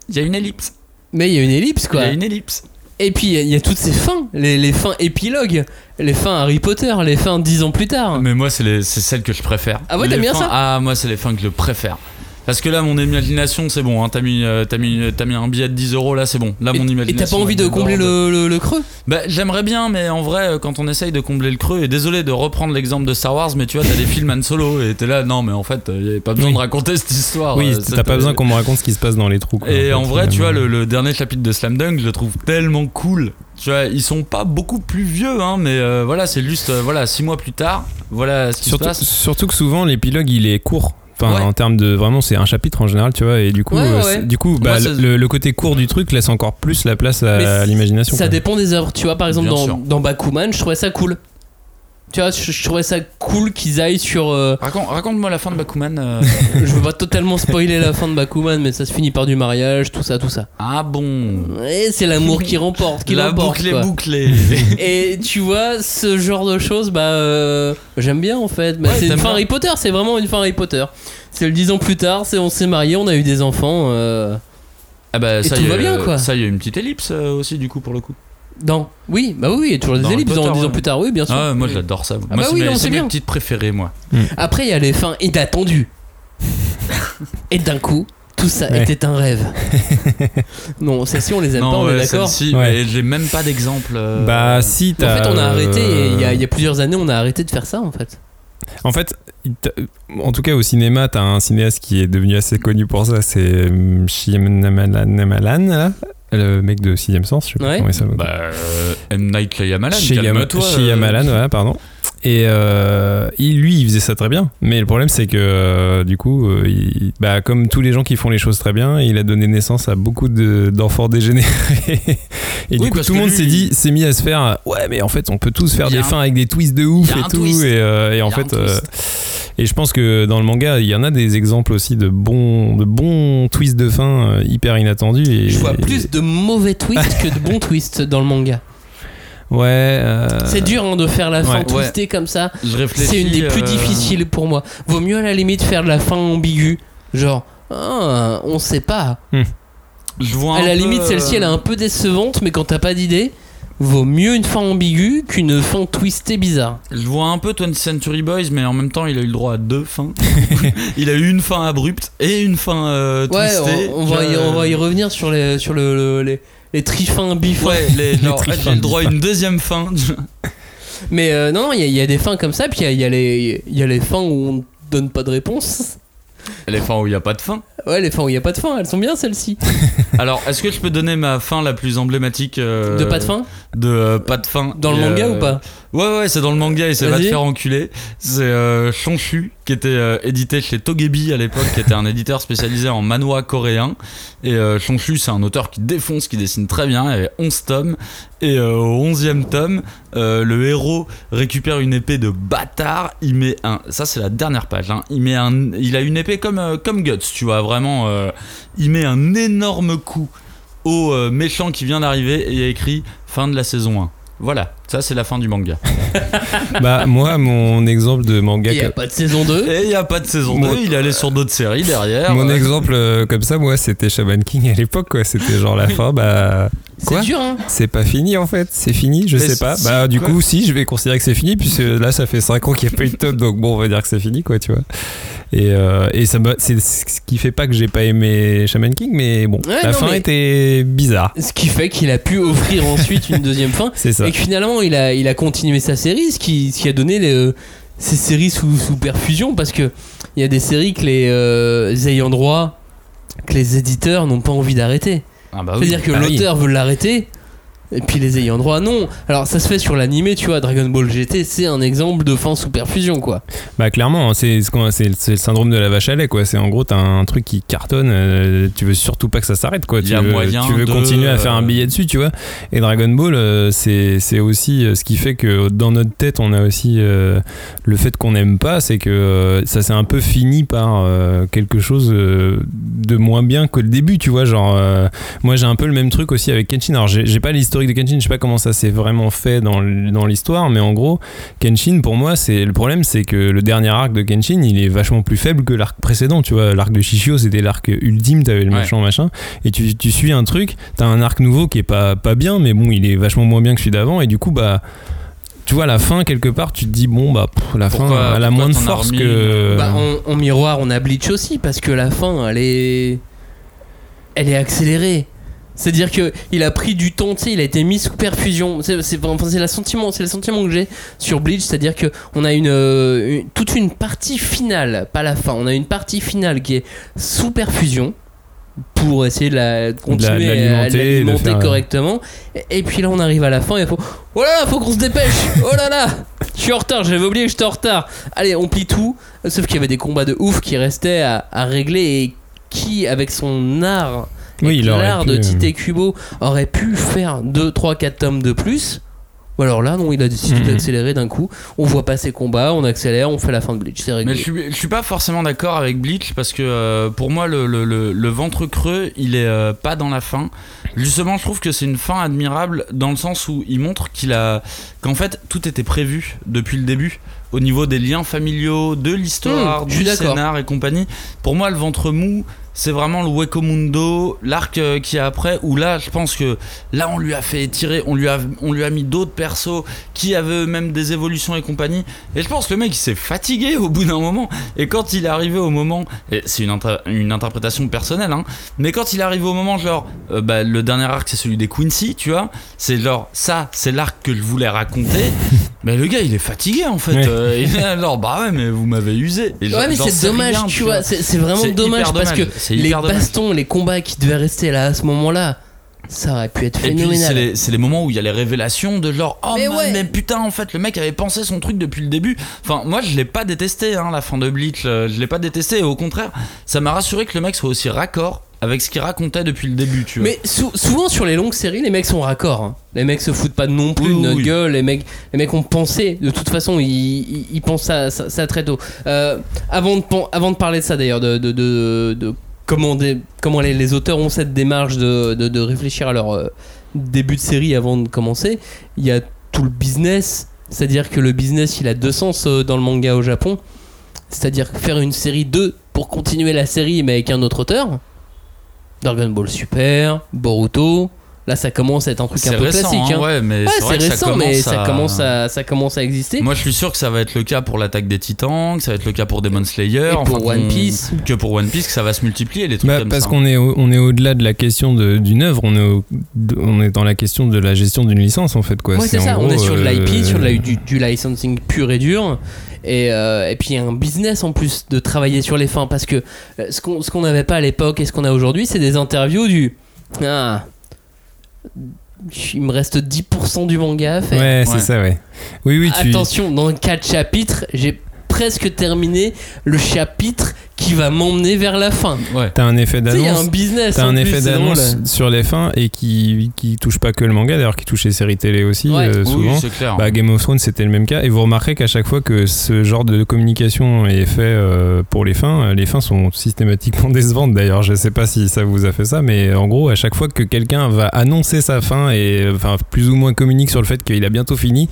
Il y a une ellipse. mais il y a une ellipse Il y quoi. a une ellipse. Et puis il y a- il y, a toutes ces fins, les, les fins épilogues, les fins Harry Potter, les fins dix ans plus tard. Mais moi, c'est les- c'est celle que je préfère. Ah ouais, t'aimes bien ça? Ah, moi, c'est les fins que je préfère. Parce que là, mon imagination, c'est bon. hein, T'as mis, euh, t'as mis, t'as mis un billet de 10 euros, là, c'est bon. Là, Et- mon Et imagination. t'as pas envie de combler le, le- le creux? Bah, j'aimerais bien, mais en vrai, euh, quand on essaye de combler le creux, et désolé de reprendre l'exemple de Star Wars, mais tu vois, t'as des films Han Solo, et t'es là, non, mais en fait, il y avait pas besoin de raconter cette histoire. oui, euh, t'as pas besoin qu'on me raconte ce qui se passe dans les trous. quoi, Et fait, en vrai, tu vois, le, le dernier chapitre de Slam Dunk, je le trouve tellement cool. Tu vois, ils sont pas beaucoup plus vieux, hein, mais euh, voilà, c'est juste, euh, voilà, six mois plus tard, voilà ce qui Surtout, se passe. surtout que souvent l'épilogue il est court. Enfin, Ouais. en termes de vraiment, c'est un chapitre en général, tu vois, et du coup, Ouais, ouais, du coup, bah, Moi, le, le côté court du truc laisse encore plus la place à, l'imagination. Ça quoi. dépend des œuvres. Tu vois, par exemple, Bien dans, sûr. dans Bakuman, je trouvais ça cool. Tu vois, je, je trouvais ça cool qu'ils aillent sur. euh, Raconte- Raconte-moi la fin de Bakuman. euh. je veux pas totalement spoiler la fin de Bakuman, mais ça se finit par du mariage, tout ça, tout ça. ah bon. Et c'est l'amour qui remporte, qui La l'emporte. boucle est quoi. bouclée. Et tu vois, ce genre de choses, bah, euh, j'aime bien en fait. Bah, Ouais, c'est une fin bien. Harry Potter, c'est vraiment une fin Harry Potter. C'est le 10 ans plus tard, c'est on s'est marié, on a eu des enfants. ah bah ça tout y est, va bien, quoi. Ça y a une petite ellipse aussi du coup pour le coup. Dans. Oui, bah oui, il y a toujours des Dans ellipses dans Potter, 10 ans ouais. plus tard, oui, bien sûr. Ah moi j'adore ça. Ah moi bah c'est oui, mes, non, c'est c'est mes bien. petites préférées moi. Après, il y a les fins inattendues. Et d'un coup, tout ça Ouais. était un rêve. non, celles-ci, on les aime pas, on ouais, est d'accord. celle-ci, Ouais. mais j'ai même pas d'exemple. euh, Bah, si, En t'as. fait, on a arrêté, et il y, a- euh, il y a plusieurs années, on a arrêté de faire ça en fait. En fait, en tout cas au cinéma, t'as un cinéaste qui est devenu assez connu pour ça, c'est hum, Shyamalan, là, le mec de Sixième Sens, je sais pas Ouais. comment il s'appelle. Bah, euh, M. Night Shyamalan, Shyama- calme-toi. euh. Shyamalan, voilà, pardon. Et euh, il, lui, il faisait ça très bien. Mais le problème, c'est que euh, du coup, euh, il- bah, comme tous les gens qui font les choses très bien, il a donné naissance à beaucoup de- d'enfants dégénérés. et du Oui, coup, tout le monde s'est dit, s'est mis à se faire, ouais, mais en fait, on peut tous faire des un- fins avec des twists de ouf et tout. Et, et en fait, et je pense que dans le manga, il y en a des exemples aussi de bons, de bons twists de fin hyper inattendus. Et, Je vois plus de mauvais twists que de bons twists dans le manga. Ouais. euh, C'est dur hein, de faire la fin ouais. twistée comme ça. Je réfléchis. C'est une des plus euh, difficiles pour moi. Vaut mieux à la limite faire de la fin ambiguë. Genre, ah, on sait pas. Je vois À la peu, limite, celle-ci, elle est euh, un peu décevante, mais quand t'as pas d'idée, vaut mieux une fin ambiguë qu'une fin twistée bizarre. Je vois un peu 20th Century Boys, mais en même temps, il a eu le droit à deux fins. il a eu une fin abrupte et une fin euh, Ouais, twistée. on, on va y, Je- on va y revenir sur les, sur le, le- les, les trifins, bifins. Ouais, les, genre, trifins j'ai le droit à une deuxième fin. Mais euh, non, il y, a- il y a des fins comme ça, puis il y a, il y a les, il y a les fins où on donne pas de réponse. les fins où il n'y a pas de fin. Ouais, les fins où il y a pas de fin, elles sont bien celles-ci. Alors, est-ce que je peux donner ma fin la plus emblématique euh, De pas de fin De euh, pas de fin. Dans le manga ou pas Ouais, ouais, c'est dans le manga et c'est va te faire enculer. C'est euh, Shonshu, qui était euh, édité chez Togebi à l'époque, qui était un éditeur spécialisé en manhwa coréen. Et euh, Shonshu, c'est un auteur qui défonce, qui dessine très bien. Il y avait 11 tomes. Et euh, au 11e tome, euh, le héros récupère une épée de bâtard. Il met un. Ça, c'est la dernière page. hein. Il, met un, il a une épée comme, comme Guts, tu vois, vraiment. il met un énorme coup au méchant qui vient d'arriver et il y a écrit fin de la saison 1. Voilà, ça c'est la fin du manga. Bah, moi, mon exemple de manga. Il y a que- pas de saison 2. Et il n'y a pas de saison Moi- 2, il est allé sur d'autres séries derrière. Mon exemple euh, comme ça, moi, c'était Shaman King à l'époque, quoi. C'était genre la fin, bah. C'est Quoi dur, hein C'est pas fini en fait, c'est fini, je Mais sais pas. Bah, du coup, si, je vais considérer que c'est fini, puisque là, ça fait 5 ans qu'il n'y a pas eu de top, donc bon, on va dire que c'est fini, quoi, tu vois. Et, euh, et ça c'est ce qui fait pas que j'ai pas aimé Shaman King, mais bon, Ouais, la non, fin mais- était bizarre. Ce qui fait qu'il a pu offrir ensuite une deuxième fin. C'est ça. Et que finalement, il a, il a continué sa série, ce qui, ce qui a donné les, euh, ces séries sous, sous perfusion, parce que il y a des séries que les euh, ayants droit, que les éditeurs n'ont pas envie d'arrêter. Ah bah oui. C'est-à-dire que bah oui. l'auteur veut l'arrêter, et puis les ayants droit, non. Alors ça se fait sur l'animé, tu vois, Dragon Ball GT, c'est un exemple de fin sous perfusion, quoi. Bah, clairement, c'est qu'on- c'est c'est le syndrome de la vache à lait, quoi. C'est en gros, t'as un truc qui cartonne, euh, tu veux surtout pas que ça s'arrête, quoi. Il y Tu a veux, moyen tu veux de, continuer à faire un billet dessus, tu vois. Et Dragon Ball, euh, c'est c'est aussi euh, ce qui fait que dans notre tête, on a aussi euh, le fait qu'on n'aime pas, c'est que euh, ça s'est un peu fini par euh, quelque chose euh, de moins bien que le début, tu vois. Genre, euh, moi j'ai un peu le même truc aussi avec Kenshin. Alors, j'ai pas l'historique de Kenshin, je sais pas comment ça s'est vraiment fait dans l'histoire, mais en gros, Kenshin, pour moi, c'est le problème, c'est que le dernier arc de Kenshin, il est vachement plus faible que l'arc précédent. Tu vois, l'arc de Shishio, c'était l'arc ultime, t'avais le Ouais. méchant machin, et tu, tu suis un truc, t'as un arc nouveau qui est pas pas bien, mais bon, il est vachement moins bien que celui d'avant, et du coup, bah tu vois, la fin, quelque part, tu te dis, bon, bah, pff, la Pourquoi- fin, elle a moins de force remis que. Bah, en, en miroir, on a Bleach aussi, parce que la fin, elle est. Elle est accélérée. C'est-à-dire que il a pris du temps, tu sais, il a été mis sous perfusion. C'est enfin, le sentiment, c'est le sentiment que j'ai sur Bleach, c'est-à-dire que on a une, euh, une- toute une partie finale, pas la fin. On a une partie finale qui est sous perfusion pour essayer de la de continuer à l'alimenter de l'alimenter faire- correctement. Et, et puis là, on arrive à la fin et il faut, oh là là, faut qu'on se dépêche. Oh là là. Je suis en retard, j'avais oublié que j'étais en retard. Allez, on plie tout. Sauf qu'il y avait des combats de ouf qui restaient à, à régler et qui, avec son art, Oui, avec il aurait l'art pu, de euh. Tite Kubo, aurait pu faire 2, 3, 4 tomes de plus. Ou alors là, non, il a décidé Mhm. d'accélérer d'un coup. On voit pas ses combats, on accélère, on fait la fin de Bleach. C'est réglé. Mais je suis, je suis pas forcément d'accord avec Bleach parce que euh, pour moi le, le- le- le ventre creux il est euh, pas dans la fin. Justement je trouve que c'est une fin admirable dans le sens où il montre qu'il a qu'en fait tout était prévu depuis le début au niveau des liens familiaux, de l'histoire, Hmm, du scénar et compagnie. Pour moi le ventre mou c'est vraiment le Weko Mundo, l'arc euh, qui est après, où là, je pense que là, on lui a fait étirer, on lui a, on lui a mis d'autres persos qui avaient eux-mêmes des évolutions et compagnie. Et je pense que le mec, il s'est fatigué au bout d'un moment. Et quand il est arrivé au moment, et c'est une, inter- une interprétation personnelle, hein, mais quand il est arrivé au moment, genre, euh, bah, le dernier arc, c'est celui des Quincy, tu vois, c'est genre, ça, c'est l'arc que je voulais raconter. mais le gars, il est fatigué en fait. Ouais. Euh, il est genre, bah ouais, mais vous m'avez usé. Et genre- Ouais, mais c'est dommage, rien, tu vois. C'est c'est vraiment C'est dommage parce que c'est les hyper dommage. bastons, les combats qui devaient rester là à ce moment-là, ça aurait pu être Et puis c'est phénoménal. les, c'est les moments où il y a les révélations de genre oh Mais mais, ouais. mais putain en fait le mec avait pensé son truc depuis le début. Enfin moi je l'ai pas détesté hein, la fin de Bleach, euh, je l'ai pas détesté et au contraire ça m'a rassuré que le mec soit aussi raccord avec ce qu'il racontait depuis le début tu vois. Mais sou- souvent sur les longues séries, les mecs sont raccords. hein. Les mecs se foutent pas non plus Oui, de notre oui. gueule. Les mecs, les mecs ont pensé. De toute façon, ils, ils, ils pensent ça, ça, ça très tôt. Euh, avant, de, pen- avant de parler de ça d'ailleurs, de, de, de, de comment, les, auteurs ont cette démarche de réfléchir à leur euh, début de série avant de commencer, il y a tout le business. C'est-à-dire que le business, il a deux sens euh, dans le manga au Japon. C'est-à-dire faire une série 2 pour continuer la série mais avec un autre auteur. Dragon Ball Super, Boruto. Là, ça commence à être un truc un peu récent classique. hein, hein. ouais mais Ouais, c'est ça récent, commence mais ça à- commence à, ça commence à exister. Moi je suis sûr que ça va être le cas pour l'attaque des Titans, que ça va être le cas pour Demon Slayer, Et enfin, pour One Piece. que pour One Piece que ça va se multiplier les trucs Bah, comme parce ça. qu'on est, au- on est au-delà de la question d'une œuvre, on est, au- de- on est dans la question de la gestion d'une licence en fait. Quoi. Ouais, c'est ça. on est sur de l'IP, euh, sur de la- du, du licensing pur et dur. Et, euh, et puis il y a un business en plus de travailler sur les fins parce que euh, ce qu'on ce qu'on n'avait pas à l'époque et ce qu'on a aujourd'hui, c'est des interviews du ah il me reste 10% du manga à faire. Ouais, c'est Ouais. ça, ouais. Oui, oui, tu. Attention, dans 4 chapitres, j'ai presque terminé le chapitre qui va m'emmener vers la fin. Ouais. T'as un effet il y a un d'annonce. business. T'as un plus, effet d'annonce sur les fins et qui, qui touche pas que le manga, d'ailleurs, qui touche les séries télé aussi, Ouais. euh, Oui, souvent. c'est clair. Bah, Game of Thrones, c'était le même cas. Et vous remarquerez qu'à chaque fois que ce genre de communication est fait euh, pour les fins, euh, les fins sont systématiquement décevantes. D'ailleurs, je sais pas si ça vous a fait ça, mais en gros, à chaque fois que quelqu'un va annoncer sa fin et enfin plus ou moins communique sur le fait qu'il a bientôt fini,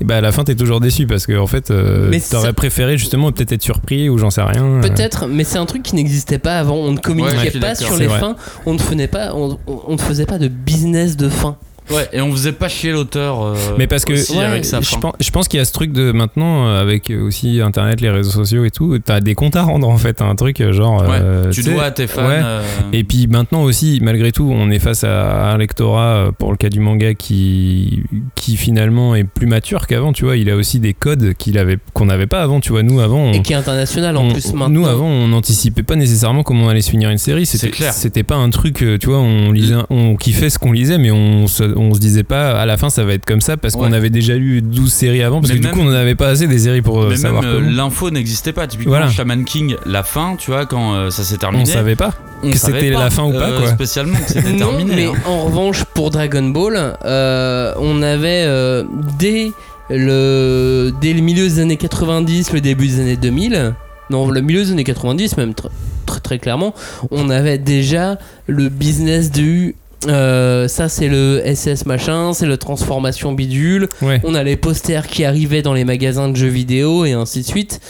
et bah à la fin, t'es toujours déçu parce que en fait, euh, Mais t'aurais ça- préféré justement peut-être être surpris ou j'en sais rien. euh. Mais c'est un truc qui n'existait pas avant. On ne communiquait pas sur les fins. On ne faisait pas, on, on- on ne faisait pas de business de fin. Ouais, et on faisait pas chier l'auteur. euh, Mais parce que aussi Ouais, avec sa je pense, je pense qu'il y a ce truc de maintenant euh, avec aussi internet, les réseaux sociaux et tout, t'as des comptes à rendre en fait, un truc euh, genre. Ouais, euh, tu dois à tes fans. ouais. euh, Et puis maintenant aussi, malgré tout, on est face à un lectorat euh, pour le cas du manga qui, qui finalement est plus mature qu'avant. Tu vois, il a aussi des codes qu'il avait qu'on n'avait pas avant. Tu vois, nous avant, on, Et qui est international en on- plus maintenant. nous avant, on n'anticipait pas nécessairement comment on allait se finir une série. C'était C'est clair. C'était pas un truc, euh, tu vois, on lisait, on kiffait ce qu'on lisait, mais on se, on se disait pas à la fin ça va être comme ça parce qu'on avait déjà lu 12 séries avant parce Mais que même- du coup on n'avait pas assez des séries pour euh, mais même savoir euh, comment. l'info n'existait pas. Typiquement, Voilà. Shaman King, la fin, tu vois, quand euh, ça s'est terminé. On savait pas. on que c'était la fin ou pas, euh, quoi. Spécialement que c'était Non, terminé. mais hein. en revanche, pour Dragon Ball, euh, on avait euh, dès, le, dès le milieu des années 90, le début des années 2000, non, le milieu des années 90 même, tr- très très clairement, on avait déjà le business du... euh, ça c'est le SS machin, c'est le transformation bidule, Ouais. on a les posters qui arrivaient dans les magasins de jeux vidéo et ainsi de suite.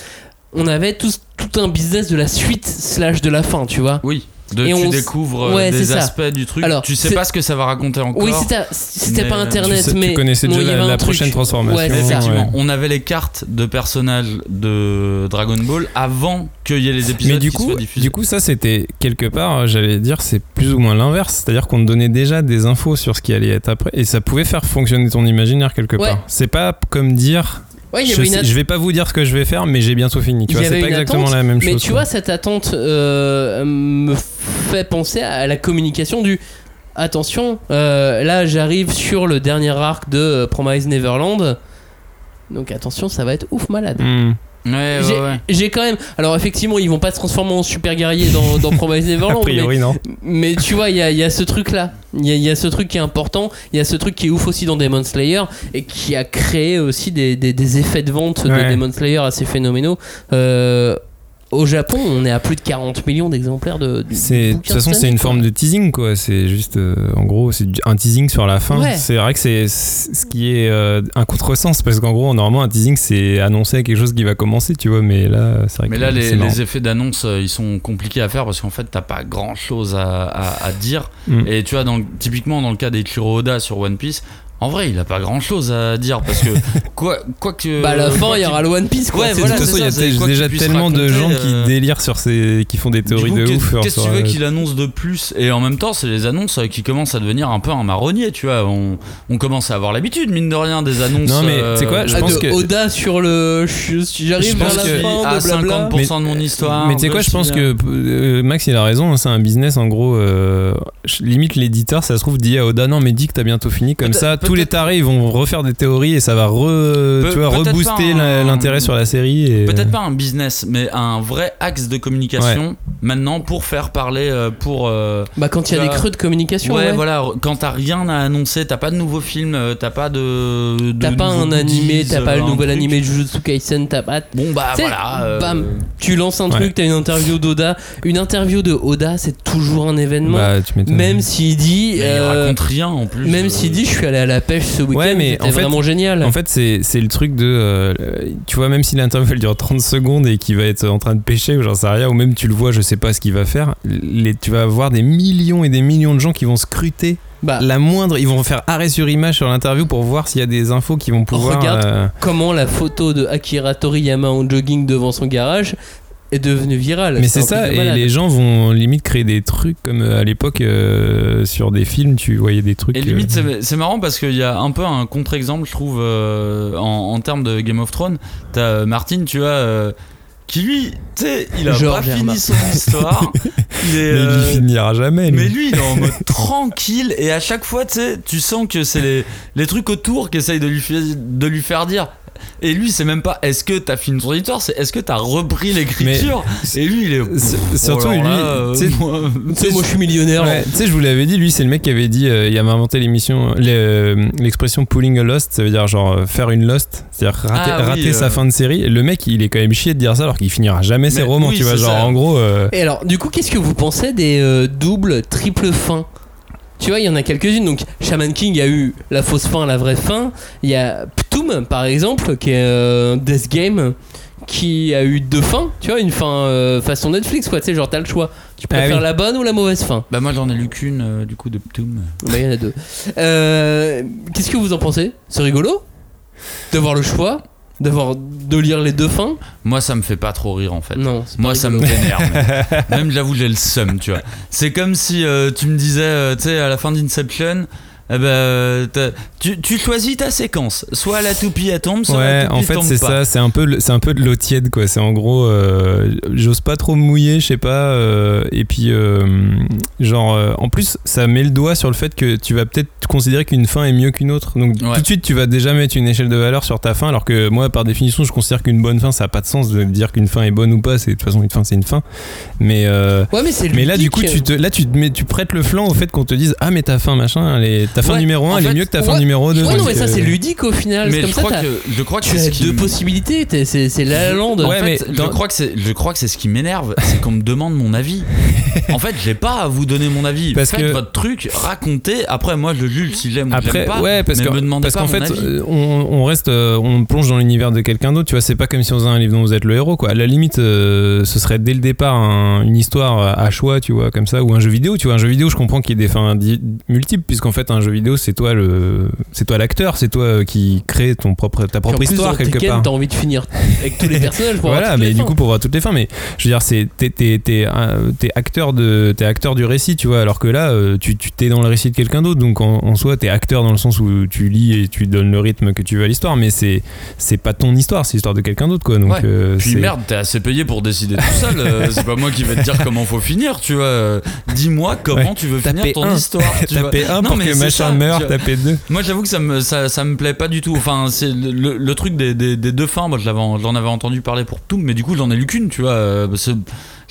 On avait tout, tout un business de la suite slash de la fin, tu vois. Oui. De, Et tu on découvres euh, Ouais, des c'est ça. aspects du truc. Alors, tu sais pas ce que ça va raconter encore. Oui, c'était mais, pas euh, internet, tu sais- tu mais connaissais déjà la- prochaine transformation. Ouais. Effectivement, Ouais. on avait les cartes de personnages de Dragon Ball avant qu'il y ait les épisodes Mais du qui coup, soient diffusés. du coup, ça c'était quelque part, j'allais dire, c'est plus ou moins l'inverse. C'est-à-dire qu'on te donnait déjà des infos sur ce qui allait être après, et ça pouvait faire fonctionner ton imaginaire quelque Ouais. part. C'est pas comme dire, Ouais, je, sais- vais pas vous dire ce que je vais faire, mais j'ai bientôt fini. Tu vois, c'est pas exactement attente, la même Mais chose. tu quoi. vois, cette attente euh, me fait penser à la communication du. Attention, euh, là j'arrive sur le dernier arc de euh, Promise Neverland. Donc attention, ça va être ouf malade. Hmm. Ouais, J'ai ouais. j'ai quand même. Alors effectivement, ils vont pas se transformer en super guerrier dans, dans Promise A Neverland. mais, priori, non. mais tu vois, il y a, y a ce truc là. Il y, a- y a ce truc qui est important. Il y a ce truc qui est ouf aussi dans Demon Slayer et qui a créé aussi des, des- des effets de vente de. Demon Slayer assez phénoménaux. Euh, au Japon, on est à plus de 40 millions d'exemplaires de. de toute façon c'est une quoi. forme de teasing quoi. C'est juste euh, en gros c'est un teasing sur la fin. Ouais. C'est vrai que c'est ce qui est euh, un contresens parce qu'en gros normalement un teasing c'est annoncer quelque chose qui va commencer tu vois mais là c'est vrai Mais que là, les, effets d'annonce, euh, ils sont compliqués à faire parce qu'en fait, t'as pas grand chose à, à- à dire. Mm. Et tu vois, dans, typiquement dans le cas d'Eiichiro Oda sur One Piece, en vrai, il a pas grand chose à dire parce que quoi, quoi que. Bah à la fin, il y aura le One Piece quoi. Ouais, c'est voilà, de toute façon, il y a c'est ça, c'est quoi déjà tellement de gens qui euh, délirent sur ces qui font des théories coup, de ouf. Qu'est-ce que tu veux euh, qu'il annonce de plus? Et en même temps, c'est les annonces euh, qui commencent à devenir un peu un marronnier, tu vois. On, on commence à avoir l'habitude, mine de rien, des annonces. Non, mais euh, tu sais quoi, je Ah, pense que- Oda sur le. J'arrive Je vers pense la que- fin à de blabla. 50% de mon histoire. Mais tu sais quoi, je pense que Max il a raison, hein, c'est un business en gros. limite l'éditeur, ça se trouve, dit à Oda non, mais dis que t'as bientôt fini. Comme ça, tous les tarés ils vont refaire des théories et ça va re, tu vois, rebooster l'intérêt sur la série. et- Peut-être pas un business, mais un vrai axe de communication maintenant pour faire parler, euh, pour. euh, Bah quand il y a Bah, des creux de communication. ouais, ouais. voilà, quand t'as rien à annoncer, t'as pas de nouveau film, euh, t'as pas de. de T'as pas un animé, t'as pas le nouvel truc. animé de Jujutsu Kaisen, t'as pas. Bon, bah voilà. euh, bam, tu lances un Ouais. truc, t'as une interview d'Oda. Une interview de Oda, c'est toujours un événement. Bah, tu même s'il dit. euh, il raconte rien en plus. même euh, s'il dit, je suis allé à la pêche ce week-end, Ouais, mais c'était vraiment génial. En fait, c'est le truc de. euh, tu vois, même si l'interview dure 30 secondes et qu'il va être en train de pêcher ou j'en sais rien, ou même tu le vois, je sais pas ce qu'il va faire, les, tu vas avoir des millions et des millions de gens qui vont scruter bah, la moindre. Ils vont faire arrêt sur image sur l'interview pour voir s'il y a des infos qui vont pouvoir. Regarde. euh, comment la photo de Akira Toriyama en jogging devant son garage est devenue virale. Mais c'est ça, et les gens vont limite créer des trucs comme euh, à l'époque euh, sur des films, tu voyais des trucs. Et limite, euh, c'est- marrant parce qu'il y a un peu un contre-exemple, je trouve, euh, en, en termes de Game of Thrones. T'as Martin, tu vois, euh, qui lui, tu sais, il a George pas fini son histoire. il est, mais il euh, finira jamais. lui. mais lui, il est en mode tranquille et à chaque fois, tu sais, tu sens que c'est les, les trucs autour qui essayent de lui, de lui faire dire. Et lui, c'est même pas est-ce que t'as fini ton histoire, c'est est-ce que t'as repris l'écriture. Et lui, il est. Oh, surtout, alors lui, euh, tu sais- moi- je suis millionnaire. Ouais, tu sais, je vous l'avais dit, lui, c'est le mec qui avait dit, euh, il avait inventé l'émission, euh, l'expression pulling a lost, ça veut dire genre faire une lost, c'est-à-dire rater, Ah oui, rater sa fin de série. Le mec, il est quand même chié de dire ça alors qu'il finira jamais ses romans, oui, tu vois. Genre, ça. en gros, euh, Et alors, du coup, qu'est-ce que vous pensez des doubles, triples fins? Tu vois, il y en a quelques-unes. Donc, Shaman King a eu la fausse fin, la vraie fin. Il y a Ptoum, par exemple, qui est euh, Death Game, qui a eu deux fins. Tu vois, une fin euh, façon Netflix, quoi. Tu sais, genre, t'as le choix. Tu Ah préfères oui. la bonne ou la mauvaise fin? Bah, moi, j'en ai lu qu'une, euh, du coup, de Ptoum. Bah, il y en a deux. Euh, qu'est-ce que vous en pensez? C'est rigolo? D'avoir le choix? D'avoir de lire les deux fins Moi, ça me fait pas trop rire en fait. Non, Moi, ça me vénère. Même, j'avoue, j'ai le seum, tu vois. C'est comme si euh, tu me disais, euh, tu sais, à la fin d'Inception, euh, t'as- tu, tu choisis ta séquence. Soit la toupie elle tombe, soit ouais, la toupie en fait, tombe c'est ça, c'est un peu, c'est un peu de l'eau tiède, quoi. C'est en gros, euh, j'ose pas trop me mouiller, je sais pas. euh, et puis, euh, genre, euh, en plus, ça met le doigt sur le fait que tu vas peut-être considérer qu'une fin est mieux qu'une autre. Donc, Ouais. tout de suite, tu vas déjà mettre une échelle de valeur sur ta fin, alors que moi, par définition, je considère qu'une bonne fin, ça a pas de sens de dire qu'une fin est bonne ou pas. C'est de toute façon une fin, c'est une fin. Mais euh, Ouais, mais c'est mais là, du coup, tu te, là, tu, te mets, tu prêtes le flanc au fait qu'on te dise Ah, mais ta fin, machin, elle est- ta fin Ouais, numéro 1, en elle est mieux que ta fin ouais, numéro 2. Ouais, non, mais ça, c'est ludique au final. Mais comme je ça, crois, que, je crois que c'est as ce qui deux possibilités. C'est c'est La La Land. En Ouais, fait, mais je dans- crois que c'est, je crois que c'est ce qui m'énerve, c'est qu'on me demande mon avis. En fait, j'ai pas à vous donner mon avis. Parce Faites que- votre truc, racontez. Après, moi, je juge si j'aime ou j'aime pas. ouais, parce mais que- me demandez parce pas qu'en fait, euh, on, on reste, euh, on plonge dans l'univers de quelqu'un d'autre. Tu vois, c'est pas comme si on faisait un livre dont vous êtes le héros, quoi. À la limite, euh, ce serait dès le départ un- une histoire à choix, tu vois, comme ça, ou un jeu vidéo. Tu vois, un jeu vidéo, je comprends qu'il y ait des fins multiples, puisqu'en fait, un jeu vidéo, c'est toi le, c'est toi l'acteur, c'est toi euh, qui crée ton propre, ta Puis en propre plus, histoire dans quelque Tekken, part. T'as envie de finir avec tous les personnages. pour avoir Voilà, toutes les mais du fins. coup, pour voir toutes les fins, mais je veux dire, c'est t'es, t'es, t'es, t'es acteur de, t'es acteur du récit, tu vois, alors que là, euh, tu, tu t'es dans le récit de quelqu'un d'autre, donc en, en soi, t'es acteur dans le sens où tu lis et tu donnes le rythme que tu veux à l'histoire, mais c'est, c'est pas ton histoire, c'est l'histoire de quelqu'un d'autre, quoi. Donc, Ouais. euh, Puis c'est- merde, t'es assez payé pour décider tout seul. euh, c'est pas moi qui vais te dire comment faut finir, tu vois. Dis-moi comment Ouais. tu veux T'as finir ton un. histoire. Tu T'as vois. payé un non, pour mais que c'est ça, meurt, tapez deux. Moi, j'avoue que ça me, ça, ça me plaît pas du tout. Enfin, c'est le, truc des, des, des deux fins. Moi, je l'avais en- j'en avais entendu parler pour tout, mais du coup, j'en ai lu qu'une, tu vois. euh,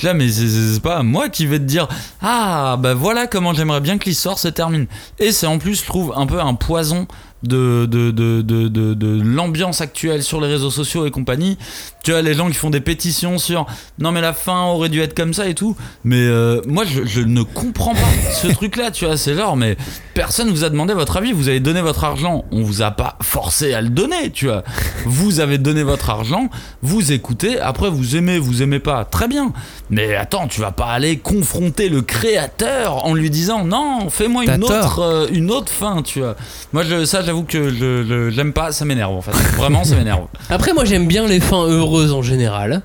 là, mais c'est pas moi qui vais te dire Ah, bah voilà comment j'aimerais bien que l'histoire se termine. Et c'est en plus, je trouve, un peu un poison de, de, de, de, de, l'ambiance actuelle sur les réseaux sociaux et compagnie. Tu vois, les gens qui font des pétitions sur non, mais la fin aurait dû être comme ça et tout. Mais euh, moi, je, je ne comprends pas ce truc-là, tu vois. C'est genre, mais personne vous a demandé votre avis. Vous avez donné votre argent. On vous a pas forcé à le donner, tu vois. Vous avez donné votre argent, vous écoutez. Après, vous aimez, vous aimez pas. Très bien. Mais attends, tu vas pas aller confronter le créateur en lui disant non, fais-moi une autre, euh, une autre fin, tu vois. Moi, je, ça, j'avoue que je, j'aime pas. Ça m'énerve, en fait. Vraiment, ça m'énerve. Après, moi j'aime bien les fins heureuses en général.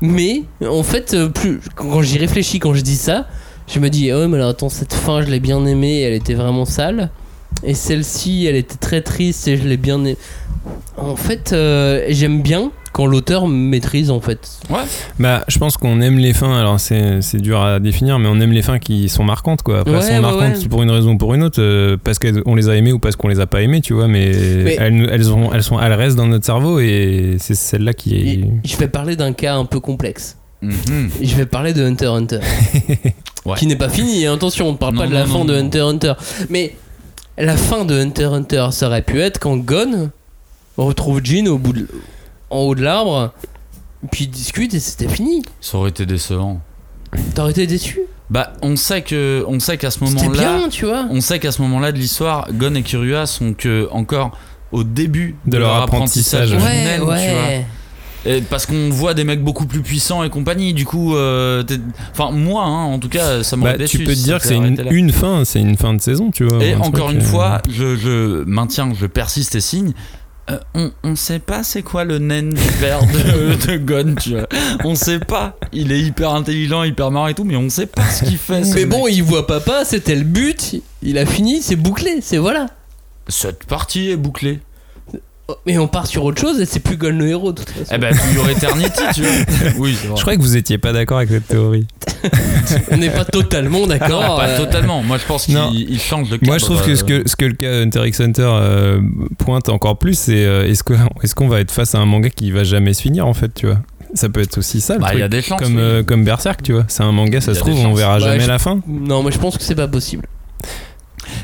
Mais en fait, euh, plus quand j'y réfléchis, quand je dis ça, je me dis, ah mais alors attends, cette fin, je l'ai bien aimée, elle était vraiment sale. Et celle-ci, elle était très triste et je l'ai bien aimée. En fait, euh, j'aime bien quand l'auteur maîtrise en fait. Ouais. Bah, je pense qu'on aime les fins. Alors, c'est c'est dur à définir, mais on aime les fins qui sont marquantes, quoi. Après, Ouais, elles sont marquantes ouais. pour une raison ou pour une autre, euh, parce qu'on les a aimées ou parce qu'on les a pas aimées, tu vois. Mais, Mais- elles, elles, ont, elles sont, elles restent dans notre cerveau et c'est celle-là qui est. Je vais parler d'un cas un peu complexe. Mhm. Je vais parler de Hunter x Hunter. Ouais. Qui n'est pas fini, hein, attention, on ne parle Non, pas de non, la non, fin de. Hunter x Hunter. Mais la fin de Hunter x Hunter, ça aurait pu être quand Gon retrouve Jean au bout de- en haut de l'arbre, puis ils discutent et c'était fini. Ça aurait été décevant. T'aurais été déçu? Bah, on sait que, on sait qu'à ce moment-là, bien, tu vois. on sait qu'à ce moment-là de l'histoire, Gon et Kirua sont que encore au début De leur apprentissage. Ouais, tu vois. ouais. Et parce qu'on voit des mecs beaucoup plus puissants et compagnie, du coup, euh, enfin moi, hein, en tout cas, ça m'aurait Bah, déçu. tu peux te dire que c'est une, une fin, c'est une fin de saison, tu vois. Et un encore truc, une euh, fois, je, je maintiens, je persiste et signe. Euh, on, on sait pas c'est quoi le naine du père de, de Gon, tu vois. On sait pas. Il est hyper intelligent, hyper marrant et tout, mais on sait pas ce qu'il fait. ce Mais bon, mec. il voit papa, c'était le but, il a fini, c'est bouclé, c'est voilà. cette partie est bouclée. Mais on part sur autre chose et c'est plus Gon le héros de toute façon. Eh ben, toujours Eternity, tu vois. Oui, c'est vrai. Je croyais que vous étiez pas d'accord avec cette théorie. On n'est pas totalement d'accord. Pas euh, totalement. Moi, je pense Non. qu'il il change de cadre. Moi, je trouve que ce euh, que, ce que le cas Hunter x Hunter euh, pointe encore plus, c'est euh, est-ce qu'on va être face à un manga qui va jamais se finir, en fait, tu vois? Ça peut être aussi ça, le Bah, truc. y a des chances. comme, oui. euh, comme Berserk, tu vois. C'est un manga, ça se trouve, on verra Bah, jamais je- la fin. Non, mais je pense que c'est pas possible.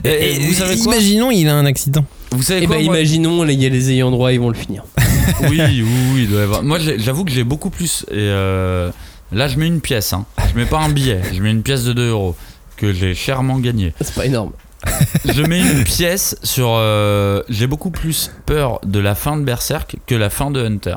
Et, et vous savez quoi Imaginons, il a un accident. Vous savez Eh quoi moi imaginons, il y a les ayants droit, ils vont le finir. Oui, oui, oui, il doit y avoir. Moi, j'avoue que j'ai beaucoup plus. Et euh, là, je mets une pièce. Hein. Je mets pas un billet. Je mets une pièce de 2 euros que j'ai chèrement gagné. C'est pas énorme. Je mets une pièce sur. euh, j'ai beaucoup plus peur de la fin de Berserk que la fin de Hunter.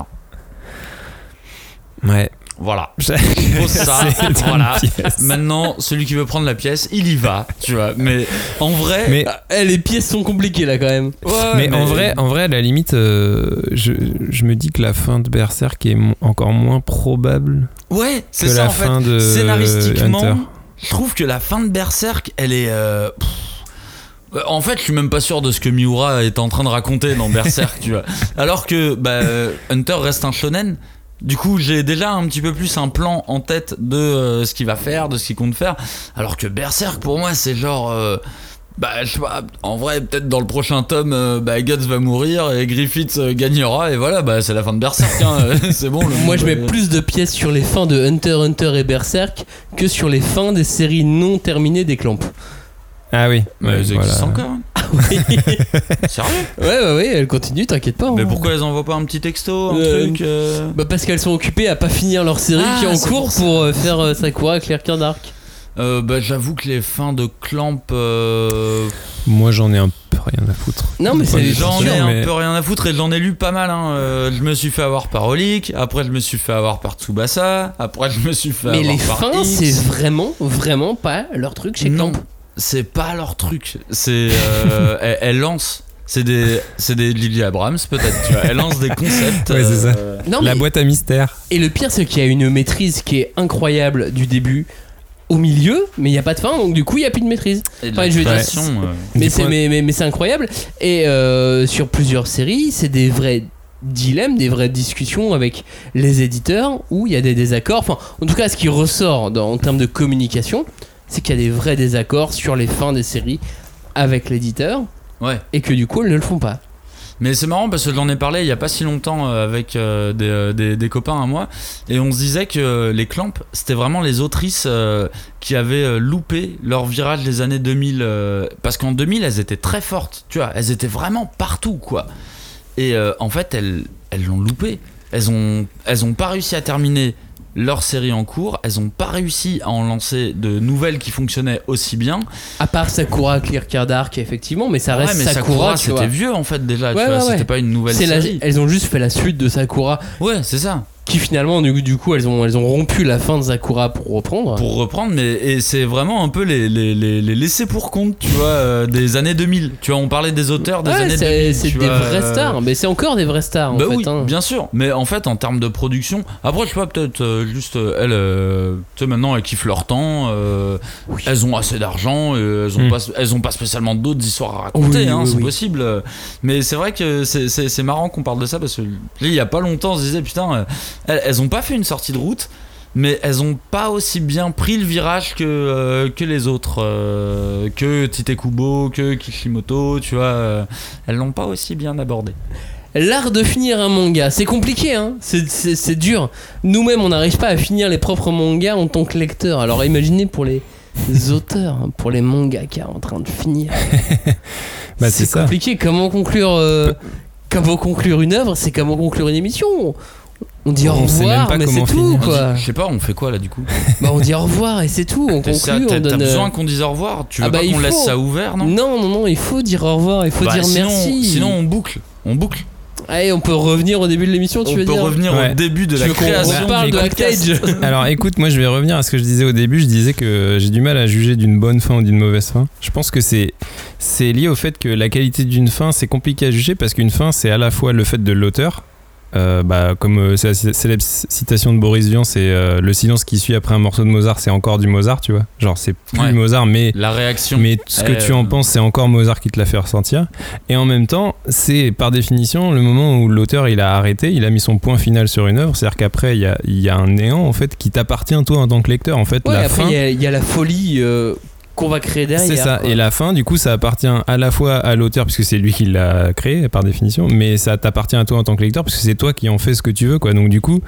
Ouais. Voilà. Pose ça. voilà. Maintenant, celui qui veut prendre la pièce, il y va. Tu vois. Mais en vrai. Mais, Ah, eh, les pièces sont compliquées là quand même. Ouais, mais, en vrai, en vrai, à la limite, euh, je, je me dis que la fin de Berserk est encore moins probable Ouais, c'est ça la en fait. fin de Scénaristiquement, Hunter. je trouve que la fin de Berserk, elle est. euh, en fait, je suis même pas sûr de ce que Miura est en train de raconter dans Berserk, tu vois. Alors que bah, euh, Hunter reste un shonen. Du coup, j'ai déjà un petit peu plus un plan en tête de euh, ce qu'il va faire, de ce qu'il compte faire. Alors que Berserk, pour moi, c'est genre. euh, bah, je sais pas, en vrai, peut-être dans le prochain tome, euh, bah, Guts va mourir et Griffith euh, gagnera, et voilà, bah, c'est la fin de Berserk, hein, c'est bon. le Moi je mets euh, plus de pièces sur les fins de Hunter x Hunter et Berserk que sur les fins des séries non terminées des Clamps. Ah oui. Mais ouais, elles voilà. existent encore. hein. Sérieux Ouais, ouais, ouais, elle continue, t'inquiète pas. Mais hein. pourquoi elles envoient pas un petit texto, un Euh, truc euh Bah parce qu'elles sont occupées à pas finir leur série Ah, qui est en cours pour pour euh, faire euh, Sakura Clear Dark. Euh, Bah j'avoue que les fins de Clamp, euh, Moi, j'en ai un peu rien à foutre. Non mais Pas c'est j'en ai un mais- peu rien à foutre et j'en ai lu pas mal. Hein. Euh, je me suis fait avoir par Olic, après je me suis fait avoir par Tsubasa, après je me suis fait Mais avoir les par fins, X. c'est vraiment, vraiment pas leur truc chez Non, Clamp. C'est pas leur truc. C'est euh, elle, elle lance. C'est des, c'est des Lily Abrams peut-être. Tu vois. Elle lance des concepts. Ouais, c'est ça. euh, Non, La mais- boîte à mystère. Et le pire, c'est qu'il y a une maîtrise qui est incroyable du début au milieu, mais il n'y a pas de fin, donc du coup, il n'y a plus de maîtrise. et de Enfin, la je veux dire, création, Mais Du c'est point- mais, mais, mais c'est incroyable. Et euh, sur plusieurs séries, c'est des vrais dilemmes, des vraies discussions avec les éditeurs où il y a des désaccords. Enfin, en tout cas, ce qui ressort dans- en termes de communication, c'est qu'il y a des vrais désaccords sur les fins des séries avec l'éditeur Ouais. et que du coup elles ne le font pas. Mais c'est marrant parce que j'en ai parlé il y a pas si longtemps euh, avec euh, des, euh, des- des copains à moi et on se disait que les Clamps c'était vraiment les autrices qui avaient loupé leur virage des années 2000 euh, parce qu'en 2000 elles étaient très fortes, tu vois, elles étaient vraiment partout quoi. Et en fait elles elles l'ont loupé. Elles ont elles ont pas réussi à terminer leur série en cours, elles ont pas réussi à en lancer de nouvelles qui fonctionnaient aussi bien. À part Sakura Clear Dark effectivement, mais ça Ouais, reste mais Sakura, c'était vieux en fait déjà, Ouais, tu vois, ouais, ouais. c'était pas une nouvelle C'est la- série. elles ont juste fait la suite de Sakura Ouais, c'est ça. Qui finalement du, coup elles ont elles ont rompu la fin de Sakura pour reprendre. pour reprendre, mais et c'est vraiment un peu les, les, les, les laissés pour compte, tu vois, euh, des années 2000. Tu vois, on parlait des auteurs des Ouais, années c'est 2000. c'est tu des vois, vraies euh, stars, mais c'est encore des vraies stars en Bah fait. oui, hein. bien sûr. Mais en fait, en termes de production, après, je sais pas, peut-être euh, juste elles, euh, tu sais, maintenant, elles kiffent leur temps. Elles ont assez d'argent. Elles ont Mm. pas, elles ont pas spécialement d'autres histoires à raconter. Oui, hein, c'est possible. Mais c'est vrai que c'est- marrant qu'on parle de ça parce que là, il y a pas longtemps, on se disait putain, elles, elles ont pas fait une sortie de route. Mais elles ont pas aussi bien pris le virage que, euh, que les autres, euh, que Tite Kubo, que Kishimoto, tu vois. euh, elles l'ont pas aussi bien abordé. L'art de finir un manga, c'est compliqué, hein. c'est, c'est- c'est dur. Nous-mêmes, on n'arrive pas à finir les propres mangas en tant que lecteur. Alors imaginez pour les auteurs, hein, pour les mangaka en train de finir. Bah, c'est ça. compliqué. Comment conclure, euh, comment conclure une œuvre C'est comment conclure une émission. On dit au On sait même revoir, pas mais c'est tout, quoi. Je sais pas, on fait quoi là du coup Bah, on dit au revoir et c'est tout. On conclut, on donne. euh, besoin qu'on dise au revoir Tu veux Ah bah, pas qu'on laisse ça ouvert, non? Non, non, non, il faut dire au revoir, il faut Bah, dire sinon, merci. Sinon, on boucle. On boucle. Allez, on peut revenir au début de l'émission, tu on veux peut dire revenir Ouais. au début de Tu la veux création reparle du de. Backstage Alors écoute, moi je vais revenir à ce que je disais au début. Je disais que j'ai du mal à juger d'une bonne fin ou d'une mauvaise fin. Je pense que c'est c'est lié au fait que la qualité d'une fin c'est compliqué à juger parce qu'une fin c'est à la fois le fait de l'auteur. Euh, bah, comme euh, c'est la célèbre citation de Boris Vian, c'est euh, le silence qui suit après un morceau de Mozart, c'est encore du Mozart, tu vois. Genre c'est plus Ouais. Mozart, mais La réaction. mais ce que Euh, tu en penses, c'est encore Mozart qui te l'a fait ressentir. Et en même temps, c'est par définition le moment où l'auteur il a arrêté, il a mis son point final sur une œuvre. C'est-à-dire qu'après, il y a, il y a un néant en fait qui t'appartient toi en tant que lecteur. En fait, Ouais, la après, fin. il y a- il y, a la folie euh, qu'on va créer derrière. C'est ça. quoi. Et la fin, du coup, ça appartient à la fois à l'auteur, puisque c'est lui qui l'a créé par définition, mais ça t'appartient à toi en tant que lecteur, parce que c'est toi qui en fais ce que tu veux, quoi. Donc, du coup,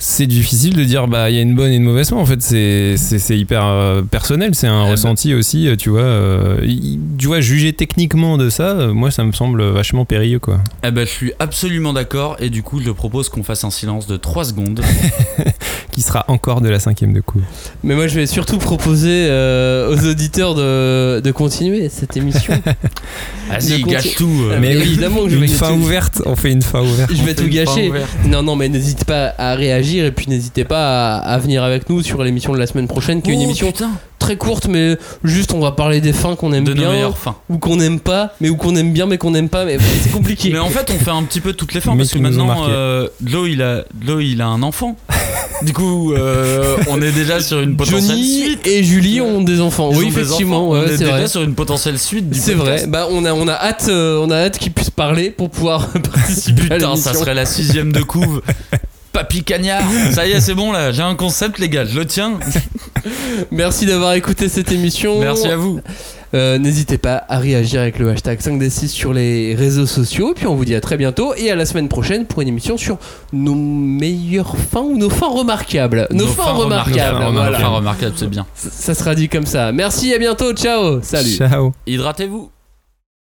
c'est difficile de dire, bah, il y a une bonne et une mauvaise fin. En fait, c'est hyper euh, personnel, c'est un bah. ressenti aussi, euh, tu vois. euh, tu vois, juger techniquement de ça, euh, moi, ça me semble vachement périlleux, quoi. Eh ben, je suis absolument d'accord. Et du coup, je propose qu'on fasse un silence de 3 secondes. Qui sera encore de la cinquième de coup. Mais moi, je vais surtout proposer euh, aux auditeurs de, de continuer cette émission. Vas-y, gâche tout. euh. Mais évidemment que je une vais fin tout- ouverte, on fait une fin ouverte. je vais tout une fin gâcher. Non, non, mais n'hésitez pas à réagir et puis n'hésitez pas à, à venir avec nous sur l'émission de la semaine prochaine, qui est une Oh, émission putain, très courte, mais juste on va parler des fins qu'on aime de bien fins. ou qu'on aime pas, mais ou qu'on aime bien mais qu'on aime pas, mais c'est compliqué. Mais en fait, on fait un petit peu toutes les fins Mais parce que maintenant, euh, Lo, il a, Lo, il a un enfant. du coup, euh, on est déjà sur une potentielle Johnny suite. et Julie ont des enfants. Ils oui, effectivement, enfants. ouais, on est c'est déjà vrai. sur une potentielle suite C'est vrai. Bah on a on a hâte euh, on a hâte qu'ils puissent parler pour pouvoir participer Putain, ça serait la sixième de couve. Papy Cagnard. Ça y est, c'est bon là. J'ai un concept, les gars. Je le tiens. Merci d'avoir écouté cette émission. Merci à vous. Euh, N'hésitez pas à réagir avec le hashtag 5D6 sur les réseaux sociaux. Puis on vous dit à très bientôt et à la semaine prochaine pour une émission sur nos meilleures fins ou nos fins remarquables. Nos, fins, remarquables. Nos fins voilà. Nos fins remarquables, c'est bien. Ça ça sera dit comme ça. Merci, à bientôt. Ciao. Salut. Ciao. Hydratez-vous.